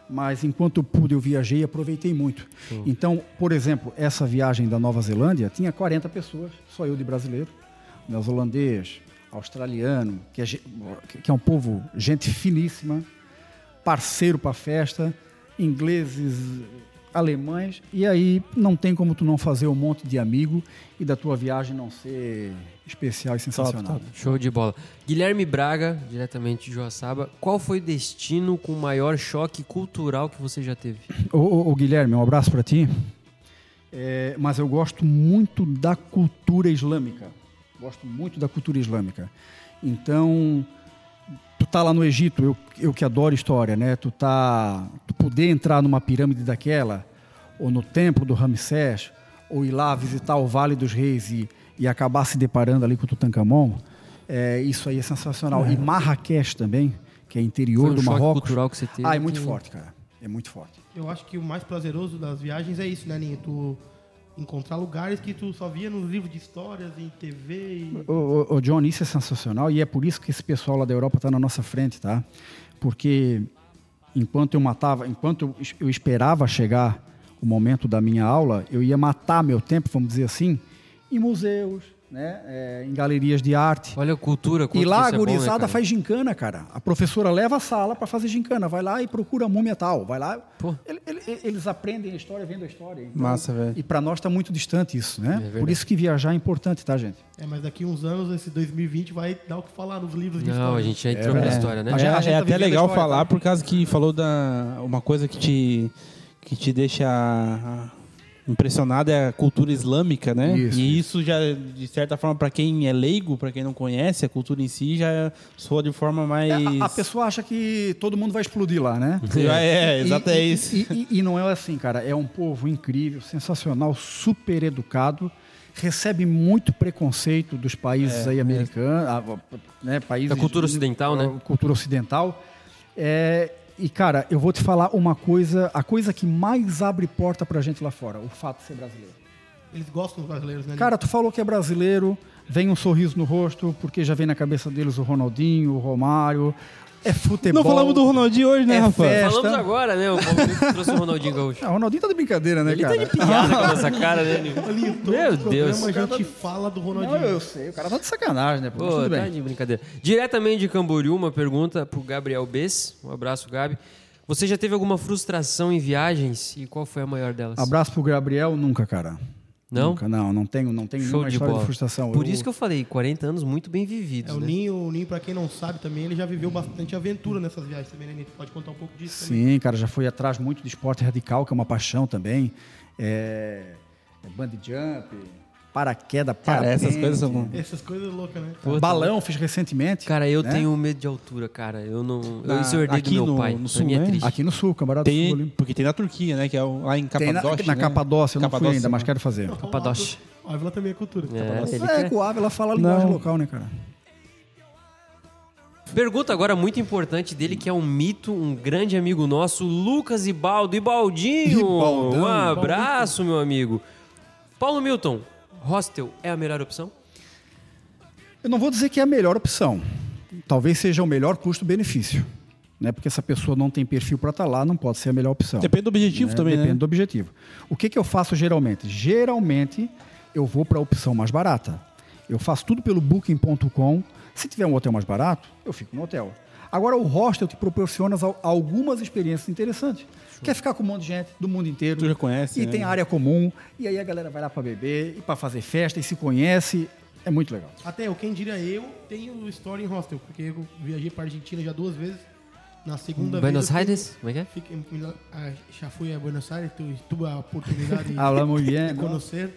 Mas enquanto pude, eu viajei e aproveitei muito. Então, por exemplo, essa viagem da Nova Zelândia tinha 40 pessoas, só eu de brasileiro, neozelandês, australiano, que é, que é um povo, gente finíssima, parceiro para festa, ingleses, alemães, e aí não tem como tu não fazer um monte de amigo e da tua viagem não ser especial e sensacional. top. Show de bola. Guilherme Braga, diretamente de Joaçaba, qual foi o destino com o maior choque cultural que você já teve? [clears throat] Ô, ô, ô, Guilherme, um abraço para ti. É, mas eu gosto muito da cultura islâmica. Gosto muito da cultura islâmica. Então, tu tá lá no Egito, eu, eu que adoro história, né? Tu tá, tu poder entrar numa pirâmide daquela, ou no templo do Ramsés, ou ir lá visitar o Vale dos Reis e, e acabar se deparando ali com o Tutankhamon, é, isso aí é sensacional. E Marrakech também, que é interior Foi um do Marrocos. cultural que você teve Ah, é muito que- forte, cara. É muito forte. Eu acho que o mais prazeroso das viagens é isso, né, Ninho? Tu encontrar lugares que tu só via nos livros de histórias, em TV e... Ô, ô, ô, John, isso é sensacional e é por isso que esse pessoal lá da Europa está na nossa frente, tá? Porque enquanto eu matava, enquanto eu esperava chegar o momento da minha aula, eu ia matar meu tempo, vamos dizer assim, em museus, né? É, em galerias de arte. Olha a cultura, E quanto lá que a é bom, né, gurizada cara? faz gincana, cara. A professora leva a sala para fazer gincana. Vai lá e procura a múmia tal. Vai lá. Pô. Ele- ele- eles aprendem a história vendo a história. Então, Massa, velho. E para nós está muito distante isso, né? verdade. Por isso que viajar é importante, tá, gente? É, mas daqui uns anos, esse 2020 vai dar o que falar nos livros de Não, história. a gente já entrou na história, né? A gente- É, a gente é tá até legal história, falar tá? por causa que falou da uma coisa que te que te deixa impressionado é a cultura islâmica, né? Isso, e isso já de certa forma para quem é leigo, para quem não conhece a cultura em si, já soa de forma mais É, a, a pessoa acha que todo mundo vai explodir lá, né? [laughs] é, é, exato e, é isso. E, e- e não é assim, cara. É um povo incrível, sensacional, super educado. Recebe muito preconceito dos países aí americanos, ah, né, países Da cultura ocidental, né? ah, Cultura ocidental. É, e cara, eu vou te falar uma coisa, a coisa que mais abre porta pra gente lá fora, o fato de ser brasileiro. Eles gostam dos brasileiros, né? Cara, tu falou que é brasileiro, vem um sorriso no rosto, porque já vem na cabeça deles o Ronaldinho, o Romário. É futebol. Não falamos do Ronaldinho hoje, né, É Rafa? festa. Falamos agora, né? O Palmeiras trouxe o Ronaldinho Gaúcho. [laughs] Ah, o Ronaldinho tá de brincadeira, né, Ele cara? tá de piada [laughs] com essa cara, né? Todo Meu Deus. a gente fala do Não, Ronaldinho. eu sei, o cara tá de sacanagem, né? Pô, mas Pô, tá de brincadeira. Diretamente de Camboriú, uma pergunta pro Gabriel Bess. Um abraço, Gabi. Você já teve alguma frustração em viagens? E qual foi a maior delas? Abraço pro Gabriel, nunca, cara. Não? Nunca, não, não tenho, não tenho Show nenhuma de história bola. de frustração. Por isso que eu falei, 40 anos muito bem vividos, É, o né? Ninho, o Ninho, pra quem não sabe também, ele já viveu bastante aventura nessas viagens também, né, Ninho? Pode contar um pouco disso também. Sim, cara, já fui atrás muito de esporte radical, que é uma paixão também. É, é bungee jump, paraquedas, Cara, essas coisas são. Essas coisas loucas, né? Puta, Balão fiz recentemente. Cara, eu né? tenho medo de altura, cara. Eu não. Eu, Na- isso eu herdei do aqui meu no- pai. no sul, é né? Aqui no sul, camarada do sul Tem, ali. porque tem na Turquia, né? Que é o- lá em Tem na, Capadócia. na né? Capadócia, eu não fui Capadócia, ainda, mas né? quero fazer. Capadócia. A Ávila também é cultura. É, É, que o Ávila fala a linguagem Não. local, né, cara? Pergunta agora muito importante dele, que é um mito, um grande amigo nosso, Lucas Ibaldo. Ibaldinho! Ibaldão. um abraço, meu amigo. Paulo Milton, hostel é a melhor opção? Eu não vou dizer que é a melhor opção. Talvez seja o melhor custo-benefício. Né? Porque essa pessoa não tem perfil para estar lá, não pode ser a melhor opção. Depende do objetivo né? também, Depende né? do objetivo. O que, que eu faço geralmente? Geralmente eu vou para a opção mais barata. Eu faço tudo pelo booking.com. Se tiver um hotel mais barato, eu fico no hotel. Agora o hostel te proporciona al- algumas experiências interessantes. Quer ficar com um monte de gente do mundo inteiro. Tu já conhece, E né? tem área comum. E aí a galera vai lá para beber e para fazer festa e se conhece. É muito legal. Até eu, quem diria eu, tenho história em hostel, porque eu viajei para Argentina já duas vezes. Na segunda Buenos vez. Aires? Como é que é? fiquei- ah, já fui a Buenos Aires, tu- tive a oportunidade de [laughs] Hablamos bien, de conhecer.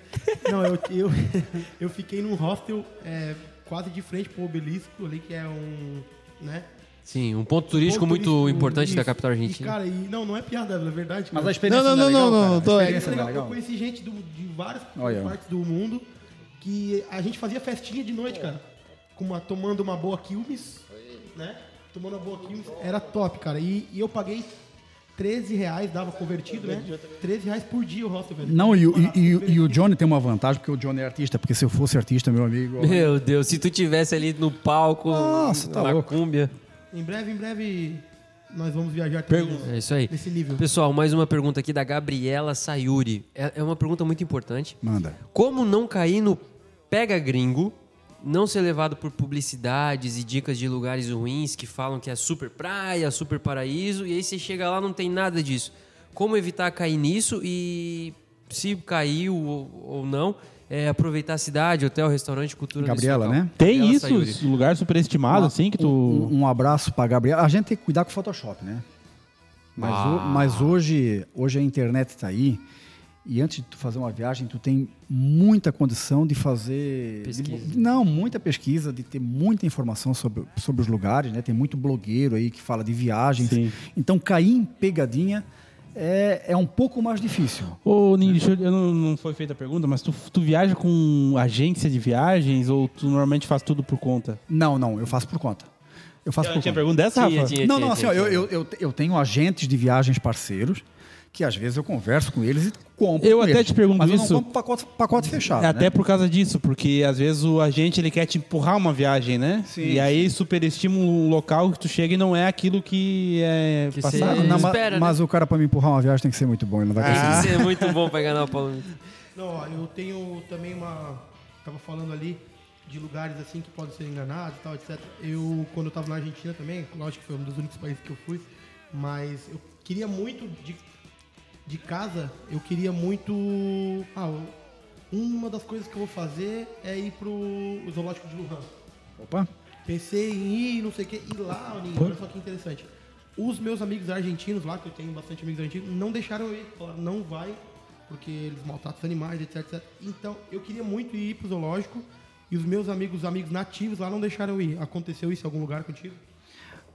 Não, eu, eu, [laughs] eu fiquei num hostel é, quase de frente pro obelisco ali, que é um. né? Sim, um ponto turístico ponto muito turístico, importante da capital E, argentina. cara, e, não, não é piada, é verdade. Mas a experiência Não, não, é não, legal, não, não, É legal. Eu conheci gente do- de várias Olha. partes do mundo que a gente fazia festinha de noite, cara. Com uma, tomando uma boa Quilmes, né? Tomando uma boa Quilmes. Era top, cara. E, e eu paguei 13 reais, dava convertido, né? 13 reais por dia o hostel, velho. Não, e, e- e o- e. Johnny tem uma vantagem, porque o Johnny é artista, porque se eu fosse artista, meu amigo. Meu Deus, se tu tivesse ali no palco, Nossa, tá na louco. cúmbia. Em breve, em breve, nós vamos viajar também É isso aí. nesse nível. Pessoal, mais uma pergunta aqui da Gabriela Sayuri. É é uma pergunta muito importante. Manda. Como não cair no pega gringo, não ser levado por publicidades e dicas de lugares ruins que falam que é super praia, super paraíso, e aí você chega lá não tem nada disso. Como evitar cair nisso e se caiu ou, ou não, é aproveitar a cidade, hotel, restaurante, cultura Gabriela, né? Tem Gabriela isso, Sayuri. esse lugar superestimado, assim, que tu. Um, um abraço pra Gabriela. A gente tem que cuidar com o Photoshop, né? Mas, Ah. ho- mas hoje, hoje a internet está aí. E antes de tu fazer uma viagem, tu tem muita condição de fazer. Pesquisa. de- não, muita pesquisa, de ter muita informação sobre, sobre os lugares, né? Tem muito blogueiro aí que fala de viagens. Sim. Então cair em pegadinha é, é um pouco mais difícil. Ô, Ninho, eu, eu não, não foi feita a pergunta, mas tu, tu viaja com agência de viagens ou tu normalmente faz tudo por conta? Não, não, eu faço por conta. Eu faço Tinha, por tinha conta. pergunta dessa, Tinha, Rafa? tinha. Não, não, assim, ó, tinha. eu, eu, eu, eu tenho agentes de viagens parceiros que às vezes eu converso com eles e compro. Eu com até eles. te pergunto Mas eu isso. não compro pacote, pacote fechado. É até né? por causa disso, porque às vezes o agente ele quer te empurrar uma viagem, né? Sim, e aí superestima um local que tu chega e não é aquilo que é Que passado. Não, espera, né? mas o cara para me empurrar uma viagem tem que ser muito bom, ele não vai Tem conseguir. que ser muito bom pra enganar o Paulo. [laughs] Não, ó, eu tenho também uma. Tava falando ali de lugares assim que podem ser enganados e tal, etc. Eu, quando eu tava na Argentina também, lógico que foi um dos únicos países que eu fui, mas eu queria muito de, de casa, eu queria muito. Ah, uma das coisas que eu vou fazer é ir pro zoológico de Wuhan. Opa, Pensei em ir, não sei o que, e lá, Aninho, olha só que interessante. Os meus amigos argentinos lá, que eu tenho bastante amigos argentinos, não deixaram eu ir. Falaram, não vai, porque eles maltratam os animais, etc, etc. Então, eu queria muito ir pro zoológico, e os meus amigos, os amigos nativos lá não deixaram eu ir. Aconteceu isso em algum lugar contigo?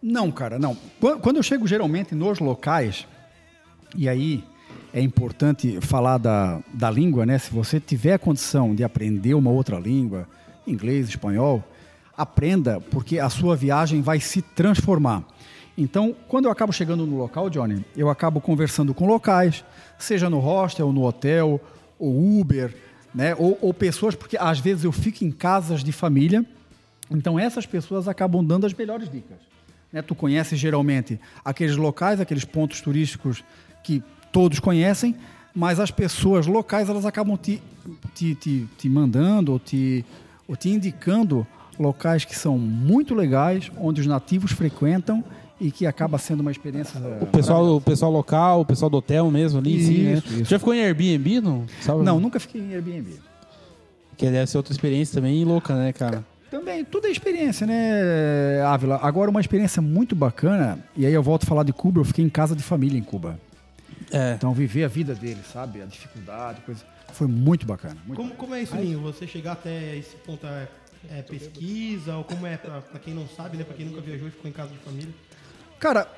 Não, cara, não. Quan- Quando eu chego geralmente nos locais, e aí é importante falar da, da língua, né? Se você tiver a condição de aprender uma outra língua, inglês, espanhol, aprenda, porque a sua viagem vai se transformar. Então, quando eu acabo chegando no local, Johnny, eu acabo conversando com locais, seja no hostel, no hotel, ou Uber, né? Ou, ou pessoas, porque às vezes eu fico em casas de família, então essas pessoas acabam dando as melhores dicas. Né? Tu conheces geralmente aqueles locais, aqueles pontos turísticos que todos conhecem, mas as pessoas locais elas acabam te, te, te, te mandando ou te, ou te indicando locais que são muito legais, onde os nativos frequentam e que acaba sendo uma experiência. O pessoal, o pessoal local, o pessoal do hotel mesmo ali, sim, né? Isso, isso. Já ficou em Airbnb, não? Sabe? Não, nunca fiquei em Airbnb. Que deve ser outra experiência também louca, né, cara? Também, tudo é experiência, né, Ávila? Agora, uma experiência muito bacana, e aí eu volto a falar de Cuba, eu fiquei em casa de família em Cuba. É. Então, viver a vida dele, sabe? A dificuldade, coisa. Foi muito bacana. Muito como, bacana. como é isso, Ninho? Você chegar até esse ponto é, é pesquisa? Ou como é, pra, quem não sabe, né? Pra quem nunca viajou e ficou em casa de família? Cara,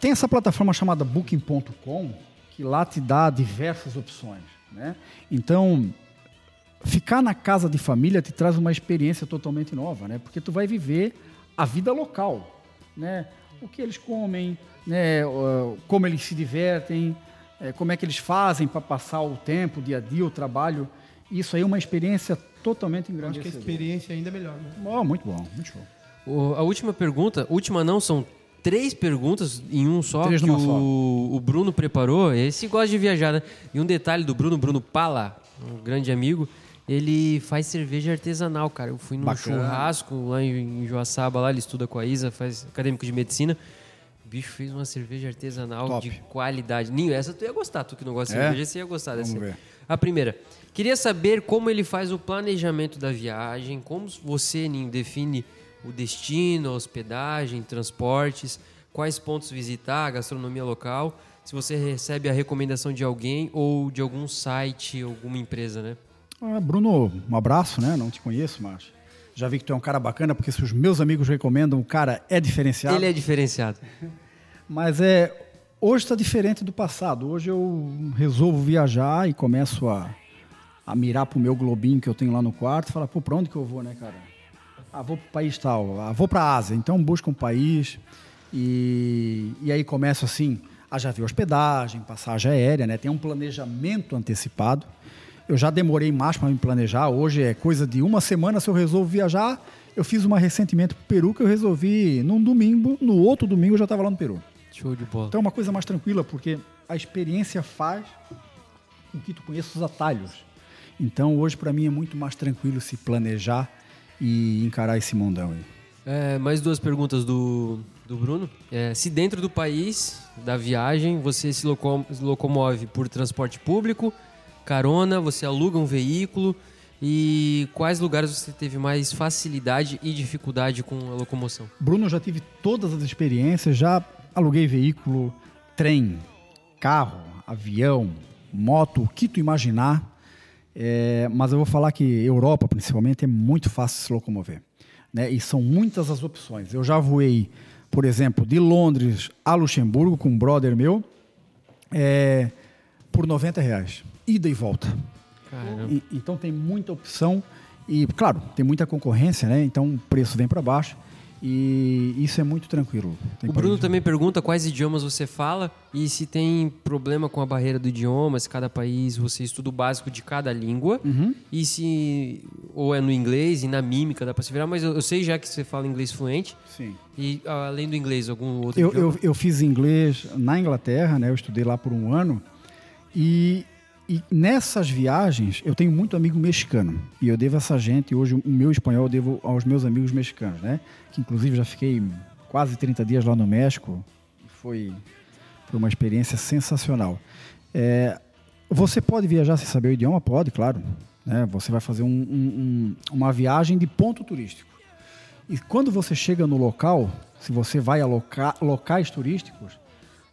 tem essa plataforma chamada Booking.com que lá te dá diversas opções, né? Então, ficar na casa de família te traz uma experiência totalmente nova, né? Porque tu vai viver a vida local, né? O que eles comem, né? Como eles se divertem, é, como é que eles fazem para passar o tempo, o dia a dia, o trabalho. Isso aí é uma experiência totalmente engrandecedora. Acho que a experiência ainda é melhor, né? Oh, muito bom, muito show. O, a última pergunta, última não, são três perguntas em um só três que o, só. o Bruno preparou. Esse gosta de viajar, né? E um detalhe do Bruno, Bruno Pala, um grande amigo, ele faz cerveja artesanal, cara. Eu fui num Bacana. churrasco lá em, em Joaçaba, lá ele estuda com a Isa, faz acadêmico de medicina. O bicho fez uma cerveja artesanal Top. de qualidade. Ninho, essa tu ia gostar, tu que não gosta de é? cerveja, você ia gostar Vamos dessa. Ver. A primeira, queria saber como ele faz o planejamento da viagem, como você, Ninho, define o destino, a hospedagem, transportes, quais pontos visitar, a gastronomia local, se você recebe a recomendação de alguém ou de algum site, alguma empresa, né? Ah, Bruno, um abraço, né? Não te conheço, mas já vi que tu é um cara bacana, porque se os meus amigos recomendam, o cara é diferenciado. Ele é diferenciado. Mas é hoje está diferente do passado. Hoje eu resolvo viajar e começo a, a mirar pro meu globinho que eu tenho lá no quarto e falar, pô, para onde que eu vou, né, cara? Ah, vou pro país tal, ah, vou para a Ásia. Então busca um país e, e aí começo assim a já ver hospedagem, passagem aérea, né? Tem um planejamento antecipado. Eu já demorei mais para me planejar. Hoje é coisa de uma semana se eu resolvo viajar. Eu fiz uma recentemente para o Peru que eu resolvi num domingo, no outro domingo eu já estava lá no Peru. Show de bola. Então é uma coisa mais tranquila, porque a experiência faz com que tu conheça os atalhos. Então hoje para mim é muito mais tranquilo se planejar e encarar esse mundão aí. É, mais duas perguntas do, do Bruno. É, se dentro do país da viagem você se locomove por transporte público, carona, você aluga um veículo e quais lugares você teve mais facilidade e dificuldade com a locomoção? Bruno, já tive todas as experiências, já aluguei veículo, trem, carro, avião, moto, o que tu imaginar. É, mas eu vou falar que Europa, principalmente, é muito fácil se locomover. Né? E são muitas as opções. Eu já voei, por exemplo, de Londres a Luxemburgo com um brother meu é, por 90 reais. Ida e volta. E, então tem muita opção e, claro, tem muita concorrência, né? Então o preço vem para baixo. E isso é muito tranquilo. Tem o Bruno também pergunta quais idiomas você fala e se tem problema com a barreira do idioma, se cada país você estuda o básico de cada língua uhum. e se ou é no inglês e na mímica dá para se virar, mas eu, eu, sei já que você fala inglês fluente. Sim. E além do inglês, algum outro eu? Eu, eu fiz inglês na Inglaterra, né? Eu estudei lá por um ano e e nessas viagens, eu tenho muito amigo mexicano. E eu devo a essa gente, hoje o meu espanhol eu devo aos meus amigos mexicanos, né? Que inclusive já fiquei quase 30 dias lá no México. Foi, foi uma experiência sensacional. É, você pode viajar sem saber o idioma? Pode, claro. Né? Você vai fazer um, um, uma viagem de ponto turístico. E quando você chega no local, se você vai a loca, locais turísticos,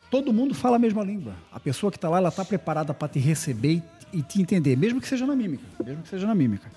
todo mundo fala a mesma língua. A pessoa que está lá, ela está preparada para te receber e, te entender, mesmo que seja na mímica, mesmo que seja na mímica.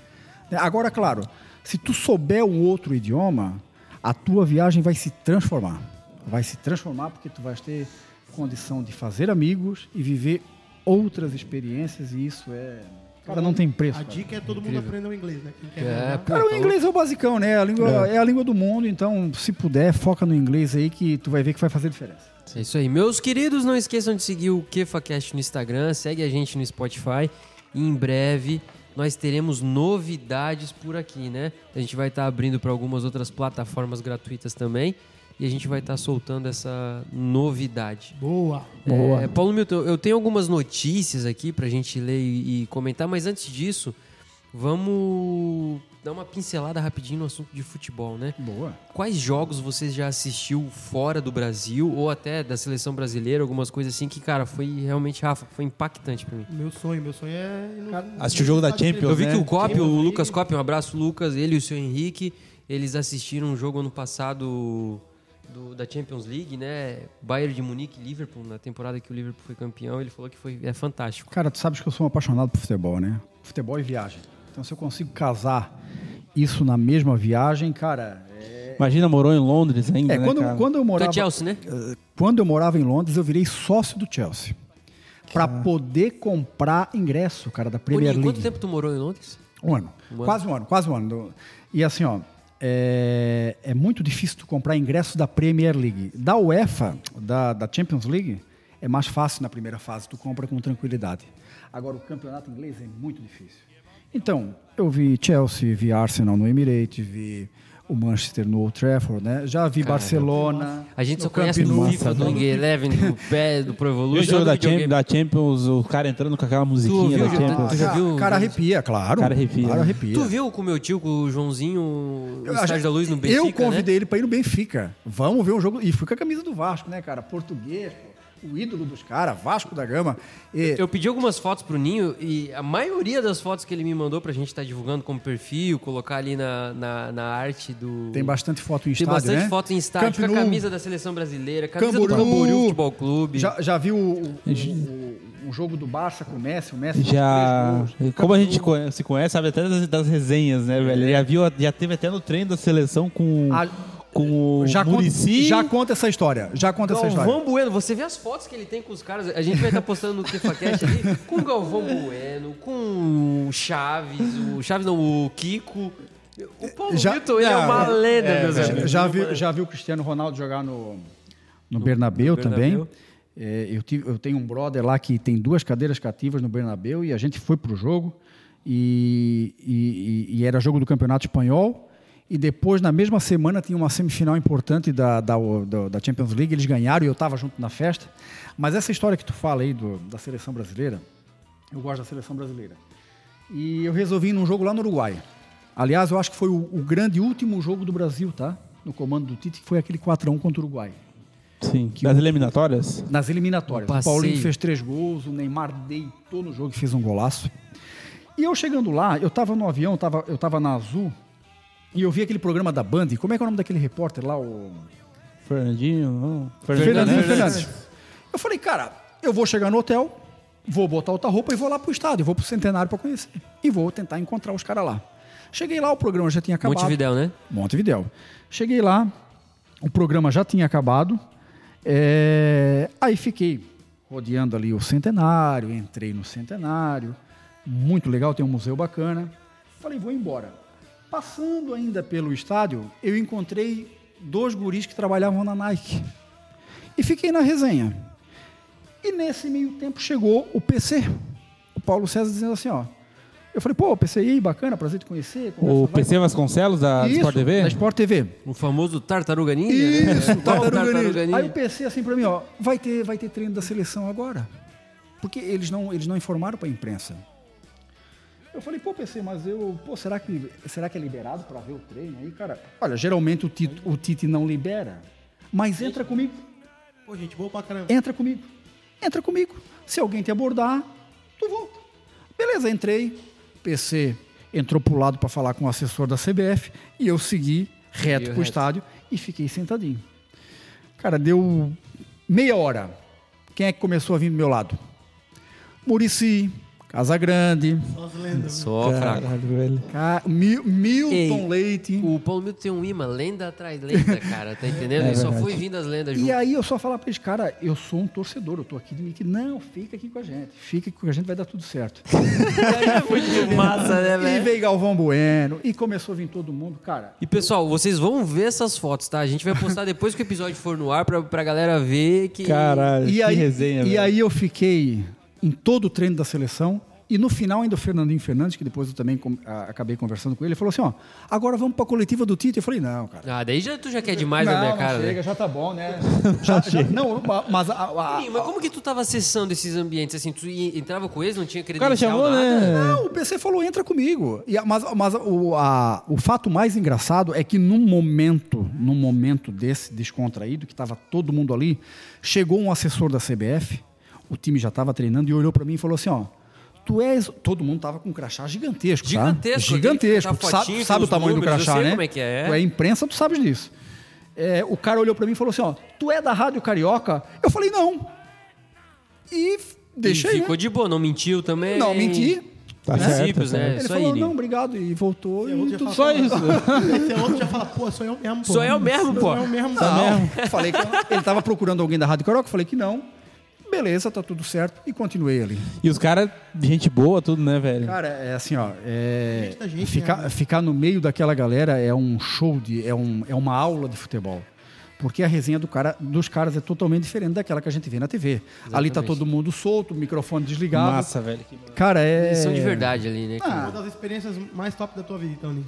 Agora, claro, se tu souber um outro idioma, a tua viagem vai se transformar. Vai se transformar porque tu vais ter condição de fazer amigos e viver outras experiências e isso é Cara, não tem preço. A cara. dica é todo mundo aprender o inglês, né? É, cara, o inglês é o basicão, né? A língua, é. é. a língua do mundo, então, se puder, foca no inglês aí que tu vai ver que vai fazer diferença. É isso aí. Meus queridos, não esqueçam de seguir o KefaCast no Instagram, segue a gente no Spotify. E em breve nós teremos novidades por aqui, né? A gente vai estar tá abrindo para algumas outras plataformas gratuitas também. E a gente vai estar tá soltando essa novidade. Boa! É, Boa. Paulo Milton, eu tenho algumas notícias aqui para a gente ler e, e comentar, mas antes disso, vamos dar uma pincelada rapidinho no assunto de futebol, né? Boa. Quais jogos você já assistiu fora do Brasil ou até da seleção brasileira, algumas coisas assim que, cara, foi realmente, Rafa, foi impactante para mim. Meu sonho, meu sonho é... Assistir o jogo da Champions, Eu vi né? que o Cop, o Lucas Cop, um abraço, Lucas, ele e o seu Henrique, eles assistiram um jogo ano passado do do, da Champions League, né? Bayern de Munique e Liverpool, na temporada que o Liverpool foi campeão, ele falou que foi, é fantástico. Cara, tu sabes que eu sou um apaixonado por futebol, né? Futebol e viagem. Então, se eu consigo casar isso na mesma viagem, cara. É... Imagina, morou em Londres ainda. É, né, quando, cara? quando eu Tu morava. é Chelsea, né? Quando eu morava em Londres, eu virei sócio do Chelsea. Pra poder comprar ingresso, cara, da Premier Boninho, League. quanto tempo tu morou em Londres? Um ano. Um ano. Quase um ano, quase um ano. E assim, ó, é, é muito difícil tu comprar ingresso da Premier League. Da UEFA, da, da Champions League, é mais fácil na primeira fase, tu compra com tranquilidade. Agora, o campeonato inglês é muito difícil. Então, eu vi Chelsea, vi Arsenal no Emirates, vi o Manchester no Old Trafford, né? Já vi Barcelona. A gente só conhece do Nou. FIFA, do League Eleven, do [laughs] pé, do Pro Viu o Evolution. jogo da. Champions, da Champions, o cara entrando com aquela musiquinha da Champions. tu já viu? Cara, arrepia, claro. Cara arrepia, né? arrepia. Tu viu com o meu tio, com o Joãozinho, o Eu Estádio da Luz no Benfica, Eu convidei né? ele para ir no Benfica. Vamos ver um jogo. E fui com a camisa do Vasco, né, cara? Português, pô. O ídolo dos caras, Vasco da Gama. E- Eu pedi algumas fotos pro Ninho e a maioria das fotos que ele me mandou pra gente estar divulgando como perfil, colocar ali na, na, na arte do... Tem bastante foto em Tem estádio, bastante né? foto em estádio, com a camisa da seleção brasileira, camisa Camboriú. do Camboriú Futebol Clube. Já, já viu o, o- o- um jogo do Barça com o Messi? O Messi Já. Como a gente se conhece, sabe até das, das resenhas, né, velho? Já viu, já teve até no treino da seleção com, Ah, com o já, conta, Muricy. já conta essa história. Já conta essa história. Galvão Bueno, você vê as fotos que ele tem com os caras. A gente vai estar postando no TefaCast ali com o Galvão Bueno, com o Chaves, o Chaves não, o Kiko. O Paulo Já- Vitor, ele é não, uma lenda, é, meus velho. amigos. Já viu, já viu o Cristiano Ronaldo jogar no, no, Bernabéu no também? Bernabéu. É, eu, tive- eu tenho um brother lá que tem duas cadeiras cativas no Bernabéu e a gente foi pro jogo e, e- e- e era jogo do Campeonato Espanhol e depois na mesma semana tinha uma semifinal importante da, da, da- da Champions League, eles ganharam e eu estava junto na festa. Mas essa história que tu fala aí do- da seleção brasileira, eu gosto da seleção brasileira. E eu resolvi ir num jogo lá no Uruguai. Aliás, eu acho que foi o, o grande último jogo do Brasil, tá? No comando do Tite, que foi aquele 4x1 contra o Uruguai. Sim, das eliminatórias. Nas eliminatórias. O Paulinho fez três gols, o Neymar deitou no jogo e fez um golaço. E eu chegando lá, eu estava no avião, eu tava, eu tava na Azul, e eu vi aquele programa da Band. Como é que é o nome daquele repórter lá? O... Fernandinho, não. Fernandinho Fernandes. Fernandes. Eu falei, cara, eu vou chegar no hotel, vou botar outra roupa e vou lá pro estádio, vou pro Centenário para conhecer. E vou tentar encontrar os caras lá. Cheguei lá, o programa já tinha acabado. Montevidéu, né? Montevidéu. Cheguei lá, o programa já tinha acabado. é, Aí fiquei rodeando ali o centenário, entrei no centenário, muito legal, tem um museu bacana. Falei, vou embora. Passando ainda pelo estádio, eu encontrei dois guris que trabalhavam na Nike. E fiquei na resenha. E nesse meio tempo chegou o PC, o Paulo César dizendo assim, ó. Eu falei, pô, PC, aí, bacana, prazer te conhecer. O conversa vai, PC Vasconcelos da isso, Sport TV? Da Sport TV. O famoso Tartaruga Ninja. né? Isso, o Tartaruga Tartaruga Ninja. Aí o? PC assim pra mim, ó, vai ter, vai ter treino da seleção agora. Porque eles não, eles não informaram pra imprensa. Eu falei, pô, PC, mas eu, pô, será que, será que é liberado pra ver o treino aí, cara? Olha, geralmente o Tite, o Tite não libera, mas entra comigo, Pô, gente, boa pra caramba. entra comigo, entra comigo. Se alguém te abordar, tu volta. Beleza, entrei, PC entrou pro lado pra falar com o assessor da CBF e eu segui reto pro reto. estádio e fiquei sentadinho. Cara, deu meia hora. Quem é que começou a vir do meu lado? Murici, Casagrande, Só as lendas. Só fraco. Velho. Mil- Milton Ei, Leite. O Paulo Milton tem um imã, lenda atrás lenda, cara, tá entendendo? Ele só foi vindo as lendas junto. E aí eu só falar pra eles, cara, eu sou um torcedor, eu tô aqui de mim que não, fica aqui com a gente, fica aqui com a gente, vai dar tudo certo. [laughs] é massa, né, e velho? veio Galvão Bueno, e começou a vir todo mundo, cara. E pessoal, vocês vão ver essas fotos, tá? A gente vai postar depois que o episódio for no ar pra, pra galera ver que. Caralho, E que aí, resenha, e velho. aí eu fiquei em todo o treino da seleção. E no final ainda o Fernandinho Fernandes, que depois eu também com- a- acabei conversando com ele, ele falou assim, ó, agora vamos pra coletiva do Tite. Eu falei, não, cara. Ah, daí já, tu já quer demais não, na minha não cara, chega, né? já tá bom, né? [laughs] já, já- não, ma- mas a, a- Ih, Mas como que tu tava acessando esses ambientes? Assim, tu entrava com eles, não tinha O credencial, cara chamou, nada? né? Não, o PC falou, entra comigo. E a- mas mas o, a- o fato mais engraçado é que num momento, num momento desse descontraído, que estava todo mundo ali, chegou um assessor da CBF, o time já estava treinando, e olhou para mim e falou assim, ó, tu és... Todo mundo tava com um crachá gigantesco, tá? Gigantesco, Gigantesco. aquele que Tu tá sabe, sabe o tamanho do números, eu crachá, sei né? como é que é. Tu é imprensa, tu sabes disso. é, o cara olhou para mim e falou assim: ó, tu é da Rádio Carioca? Eu falei, não. E deixei. E ficou né? de boa, não mentiu também. Não, menti. Tá certo, Princípios, tá né? Ele Isso falou, aí, não, Ninho. obrigado, e voltou. Esse é E outro já tudo fala, Só isso. [laughs] Esse é outro já fala, pô, sou eu mesmo, pô. Sou eu mesmo, pô. Sou eu mesmo. Não, falei que ele estava procurando alguém da Rádio Carioca, falei que não. Beleza, tá tudo certo. E continuei ali. E os caras, gente boa, tudo, né, velho? Cara, é assim, ó. É, Muita gente, ficar, né? ficar no meio daquela galera é um show de. É, um, é uma aula de futebol. Porque a resenha do cara, dos caras é totalmente diferente daquela que a gente vê na TV. Ali tá todo mundo solto, o microfone desligado. Massa, velho. que- Cara, é. Eles são de verdade ali, né? cara? Uma das experiências mais top da tua vida, então, Ninho.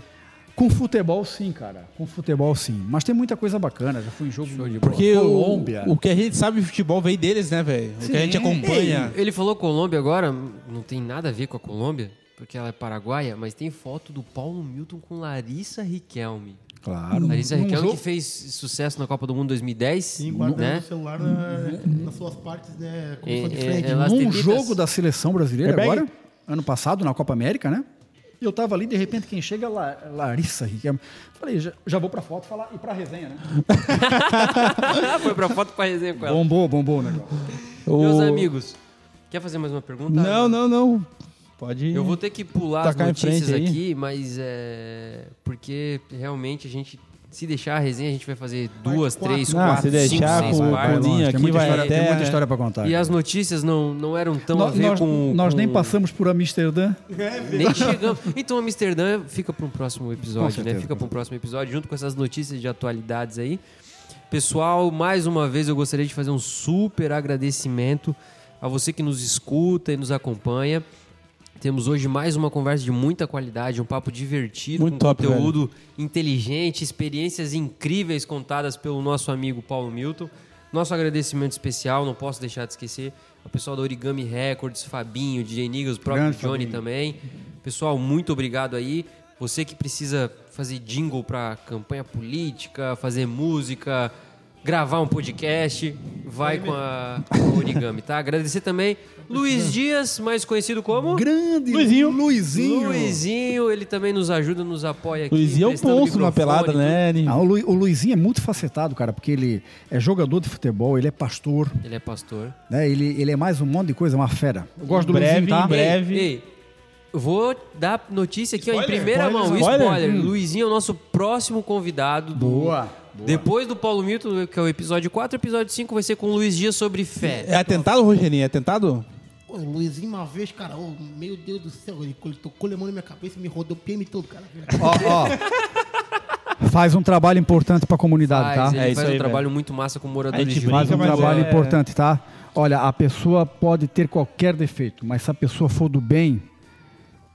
Com futebol, sim, cara. Com futebol, sim. Mas tem muita coisa bacana. Já fui em jogo de Porque Colômbia. o, o que a gente sabe de futebol vem deles, né, velho? O que a gente acompanha. Ele falou Colômbia agora, não tem nada a ver com a Colômbia, porque ela é paraguaia, mas tem foto do Paulo Milton com Larissa Riquelme. Claro. Larissa Num Riquelme jogo- que fez sucesso na Copa do Mundo 2010. Sim, guardando né? o celular na- nas suas partes, né? Como É, de é, frente. num jogo da seleção brasileira É bem- agora, ano passado, na Copa América, né? E eu tava ali, de repente, quem chega é La, Larissa Riquelme. Falei, já, já vou pra foto falar e pra resenha, né? [laughs] Foi pra foto pra resenha com ela. Bombou, bombou o negócio. Meus O- amigos, quer fazer mais uma pergunta? Não, não, não. Pode ir. Eu vou ter que pular as notícias aqui, mas é. Porque realmente a gente. Se deixar a resenha, a gente vai fazer duas, quatro. três, Não, quatro, se deixar cinco, seis com. Boninho longe, aqui, tem muita vai história, até- Tem muita história pra contar. E as notícias não, não eram tão a nós, ver nós, com. nós nem com- passamos por Amsterdã. [laughs] Nem chegamos. Então, Amsterdã fica para um próximo episódio, né? certeza. Fica para um próximo episódio, junto com essas notícias de atualidades aí. Pessoal, mais uma vez eu gostaria de fazer um super agradecimento a você que nos escuta e nos acompanha. Temos hoje mais uma conversa de muita qualidade, um papo divertido, Muito com top, conteúdo inteligente, experiências incríveis contadas pelo nosso amigo Paulo Milton. Nosso agradecimento especial, não posso deixar de esquecer, ao pessoal da Origami Records, Fabinho, DJ Niggas, o próprio Grande Johnny Fabinho. também. Pessoal, muito obrigado aí. Você que precisa fazer jingle para campanha política, fazer música, gravar um podcast, vai com a, com a Origami, tá? Agradecer também Luiz Dias, mais conhecido como Grande Luizinho. Luizinho. Luizinho. Ele também nos ajuda, nos apoia aqui. Luizinho é um emprestando monstro na microfone, pelada, tudo. né? Ah, o, Lu- o Luizinho é muito facetado, cara, porque ele é jogador de futebol, ele é pastor, Ele é pastor. né? Ele, ele é mais um monte de coisa, uma fera. Eu gosto do breve, Luizinho, tá? em breve. Ei, ei, vou dar notícia aqui ó, em Spoiler? primeira Spoiler? mão. Spoiler? Spoiler. Hum. Luizinho é o nosso próximo convidado. do- Boa, boa. Depois do Paulo Milton, que é o episódio 4, o episódio 5 vai ser com o Luiz Dias sobre fé. É atentado, Rogerinho? É atentado? Pô, o Luizinho uma vez, cara, ô, meu Deus do céu, ele tocou lemão na minha cabeça e me rodou o PM todo, cara. Ó, ó. Faz um trabalho importante pra comunidade, Faz, tá? ele É isso faz aí, um velho. trabalho muito massa com moradores de Faz um trabalho é- importante, tá? Olha, a pessoa pode ter qualquer defeito, mas se a pessoa for do bem,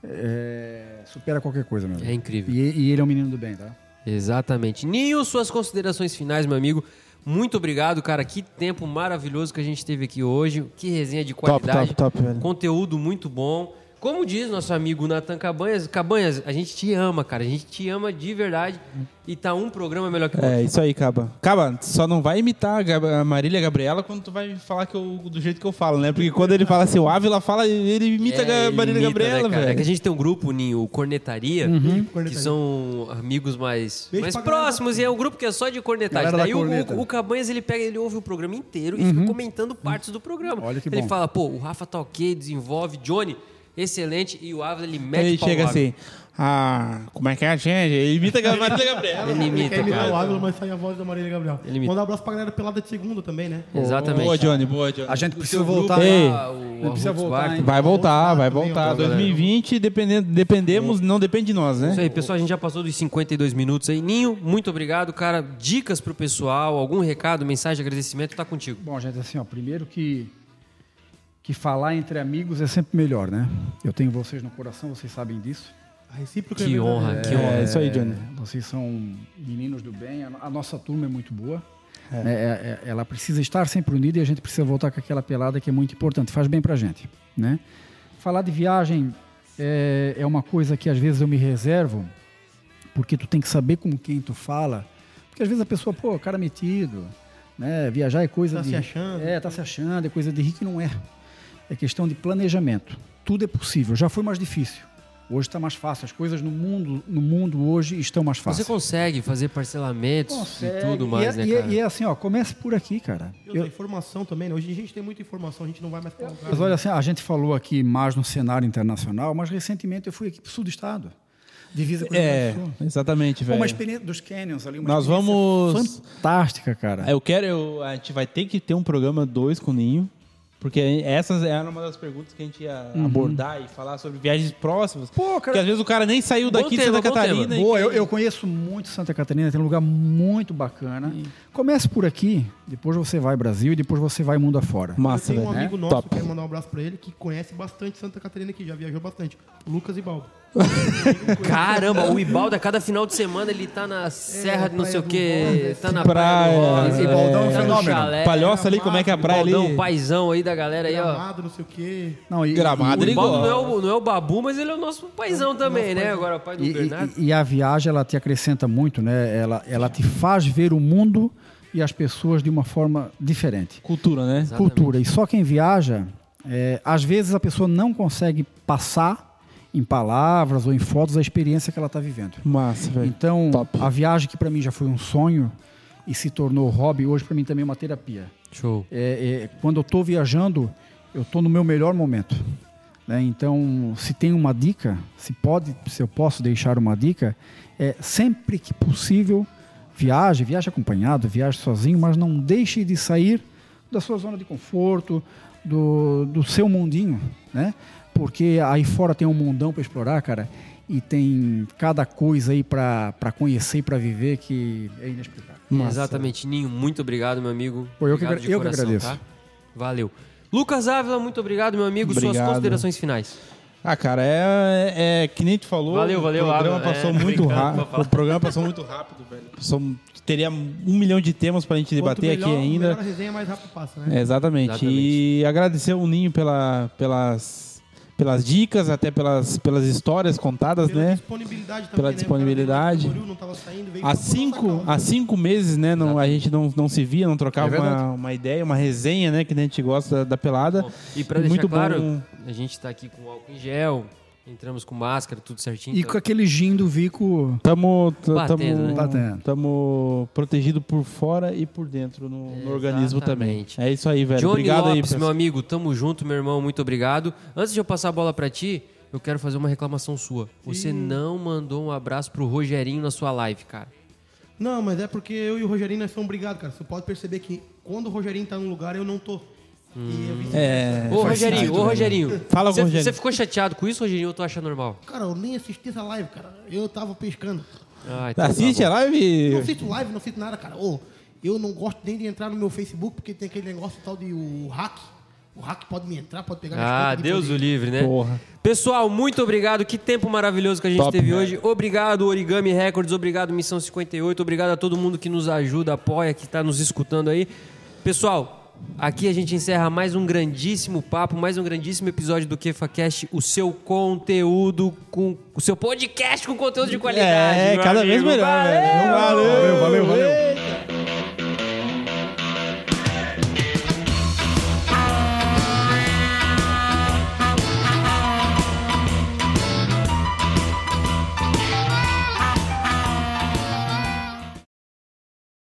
é, supera qualquer coisa, meu amigo. É incrível. E, e ele é um menino do bem, tá? Exatamente. Ninho, suas considerações finais, meu amigo. Muito obrigado, cara. Que tempo maravilhoso que a gente teve aqui hoje. Que resenha de Top, qualidade. top, top, velho. Conteúdo muito bom. Como diz nosso amigo Natan Cabanhas, Cabanhas, a gente te ama, cara. A gente te ama de verdade. E tá um programa melhor que o outro. É, isso aí, Caba. Caba, só não vai imitar a Marília Gabriela quando tu vai falar que eu, do jeito que eu falo, né? Porque quando ele fala assim, o Ávila fala, ele imita É, a Marília imita, Gabriela, né, velho. É que a gente tem um grupo, Ninho, o Cornetaria, Uhum. que são amigos mais, Beijo mais pra galera próximos, e é um grupo que é só de cornetagem. Da Daí o, corneta. o, o Cabanhas, ele pega, ele ouve o programa inteiro e fica comentando partes do programa. Olha que ele bom. fala, pô, o Rafa tá ok, desenvolve, Johnny, excelente, e o Ávila, ele mete Ele chega assim, ah, como é que é a gente? Ele imita a Marília Gabriela. Ele Ele imita, quer imitar o. Ávila, mas sai a voz da Marília Gabriel. Ele imita. Mandar um abraço pra galera pelada de segunda também, né? Exatamente. Boa, Johnny, boa, Johnny. A gente precisa voltar. lá, Ei, o precisa voltar? Vai voltar, vai voltar. ó, galera. 2020, dependendo, dependemos, não depende de nós, né? Isso aí, pessoal, a gente já passou dos 52 minutos aí. Ninho, muito obrigado, cara. Dicas pro pessoal, algum recado, mensagem de agradecimento, tá contigo. Bom, gente, assim, ó, primeiro que que falar entre amigos é sempre melhor, né? Eu tenho vocês no coração, vocês sabem disso. A recíproca Que é honra, que É, honra. isso aí, Johnny. É, Vocês são meninos do bem, a, nossa turma é muito boa. É, é, é, ela precisa estar sempre unida e a gente precisa voltar com aquela pelada que é muito importante, faz bem pra gente, né? Falar de viagem é, é uma coisa que às vezes eu me reservo, porque tu tem que saber com quem tu fala, porque às vezes a pessoa, pô, cara metido, né? Viajar é coisa Tá de... se achando. É, tá se achando, é coisa de rico e não é. É questão de planejamento. Tudo é possível, já foi mais difícil. Hoje está mais fácil. As coisas no mundo, no mundo hoje estão mais fáceis. Você consegue fazer parcelamentos Consegue. e tudo mais, e é, né, e é- cara? E é assim, ó, comece por aqui, cara. E outra, informação também, né? Hoje a gente tem muita informação, a gente não vai mais lugar. Mas olha assim, a gente falou aqui mais no cenário internacional, mas recentemente eu fui aqui para o sul do estado. Divisa com o É, Grande do Sul. exatamente, Foi Uma velho. experiência dos canyons ali, uma Nós experiência vamos- fantástica, cara. Eu quero, eu- a gente vai ter que ter um programa 2 com o Ninho, porque essas era uma das perguntas que a gente ia abordar e falar sobre viagens próximas. Pô, cara- Porque às vezes o cara nem saiu daqui de tema, Santa bom Catarina. tema. Boa, que- eu, eu conheço muito Santa Catarina, tem um lugar muito bacana. Comece por aqui, depois você vai Brasil e depois você vai mundo afora. Massa, eu tenho um velho. amigo É? nosso, Top. quero mandar um abraço pra ele, que conhece bastante Santa Catarina aqui, já viajou bastante. Lucas Ibaldo. Caramba, o Ibaldo, a cada final de semana, ele tá na serra de não sei o Rosa, tá na praia, praia do Rosa, é. Ibaldão é um tá no fenômeno. chalé. Palhoça ali, como é que é a praia ali? Ibaldão, paizão aí da galera aí, ó. Gramado, não sei o quê. Não, e, Gramado, O ele Ibaldo não é o, não é o Babu, mas ele é o nosso paizão também, né? Agora o pai do e, Bernardo. e- e a viagem ela te acrescenta muito, né? Ela, ela te faz ver o mundo e as pessoas de uma forma diferente. Cultura, né? Exatamente. Cultura. E só quem viaja, é, às vezes a pessoa não consegue passar em palavras ou em fotos a experiência que ela está vivendo. Massa, velho. Então, Top. a viagem que para mim já foi um sonho e se tornou hobby, hoje para mim também é uma terapia. Show. É, é, quando eu estou viajando, eu estou no meu melhor momento. né? Então, se tem uma dica, se pode, se eu posso deixar uma dica, é sempre que possível viaje, viaje acompanhado, viaje sozinho, mas não deixe de sair da sua zona de conforto, do, do seu mundinho, né? Porque aí fora tem um mundão para explorar, cara, e tem cada coisa aí para conhecer e para viver que é inexplicável. Exatamente, Ninho, muito obrigado, meu amigo. Pô, eu que Obrigado de eu que coração, agradeço. tá? Valeu. Lucas Ávila, muito obrigado, meu amigo. Suas Obrigado. considerações finais. Ah, cara, é, é que nem tu falou. Valeu, valeu, O programa Ávila. passou É, muito rápido. O programa passou muito rápido, velho. Passou- teria um milhão de temas pra gente debater melhor- aqui ainda. Melhor a resenha, mais rápido passa, né? É, exatamente. Exatamente. E agradecer o Ninho pela, pelas, pelas dicas, até pelas, pelas histórias contadas, Pela né? disponibilidade também, Pela né? disponibilidade. Saindo, Há cinco, há cinco meses, né? Não, a gente não, não se via, não trocava É uma, uma ideia, uma resenha, né? Que a gente gosta da, da pelada. Bom, e pra deixar Muito claro, bom. a gente tá aqui com álcool em gel, entramos com máscara, tudo certinho. E então- com aquele gin do Vico Tamo, Batendo, né? tamo, Batendo. tamo protegido por fora e por dentro no, no organismo também. É isso aí, velho. Johnny Obrigado aí, Lopes, pessoal. meu amigo, tamo junto, meu irmão, muito obrigado. Antes de eu passar a bola pra ti, eu quero fazer uma reclamação sua. Você não mandou um abraço pro Rogerinho na sua live, cara. Não, mas é porque eu e o Rogerinho nós somos brigados, cara. Você pode perceber que quando o Rogerinho tá num lugar, eu não tô. E. É, Ô, faz Rogerinho, sentido, ô, velho. Rogerinho. Fala com o Rogerinho. Você ficou chateado com isso, Rogerinho, ou tu acha normal? Cara, eu nem assisti essa live, cara. Eu tava pescando. Ah, então tá Assiste bom. a live? Não assisto live, não assisto nada, cara. Ô, eu não gosto nem de entrar no meu Facebook, porque tem aquele negócio tal de o hack. O hack pode me entrar, pode pegar minhas Ah, Deus o livre, né? Porra. Pessoal, muito obrigado. Que tempo maravilhoso que a gente Top, teve velho. hoje. Obrigado, Origami Records. Obrigado, Missão 58. Obrigado a todo mundo que nos ajuda, apoia, que está nos escutando aí. Pessoal, aqui a gente encerra mais um grandíssimo papo, mais um grandíssimo episódio do KefaCast, o seu conteúdo com o seu podcast com conteúdo de qualidade. É, cada vez amigo. melhor, Valeu! velho. Valeu, valeu, valeu.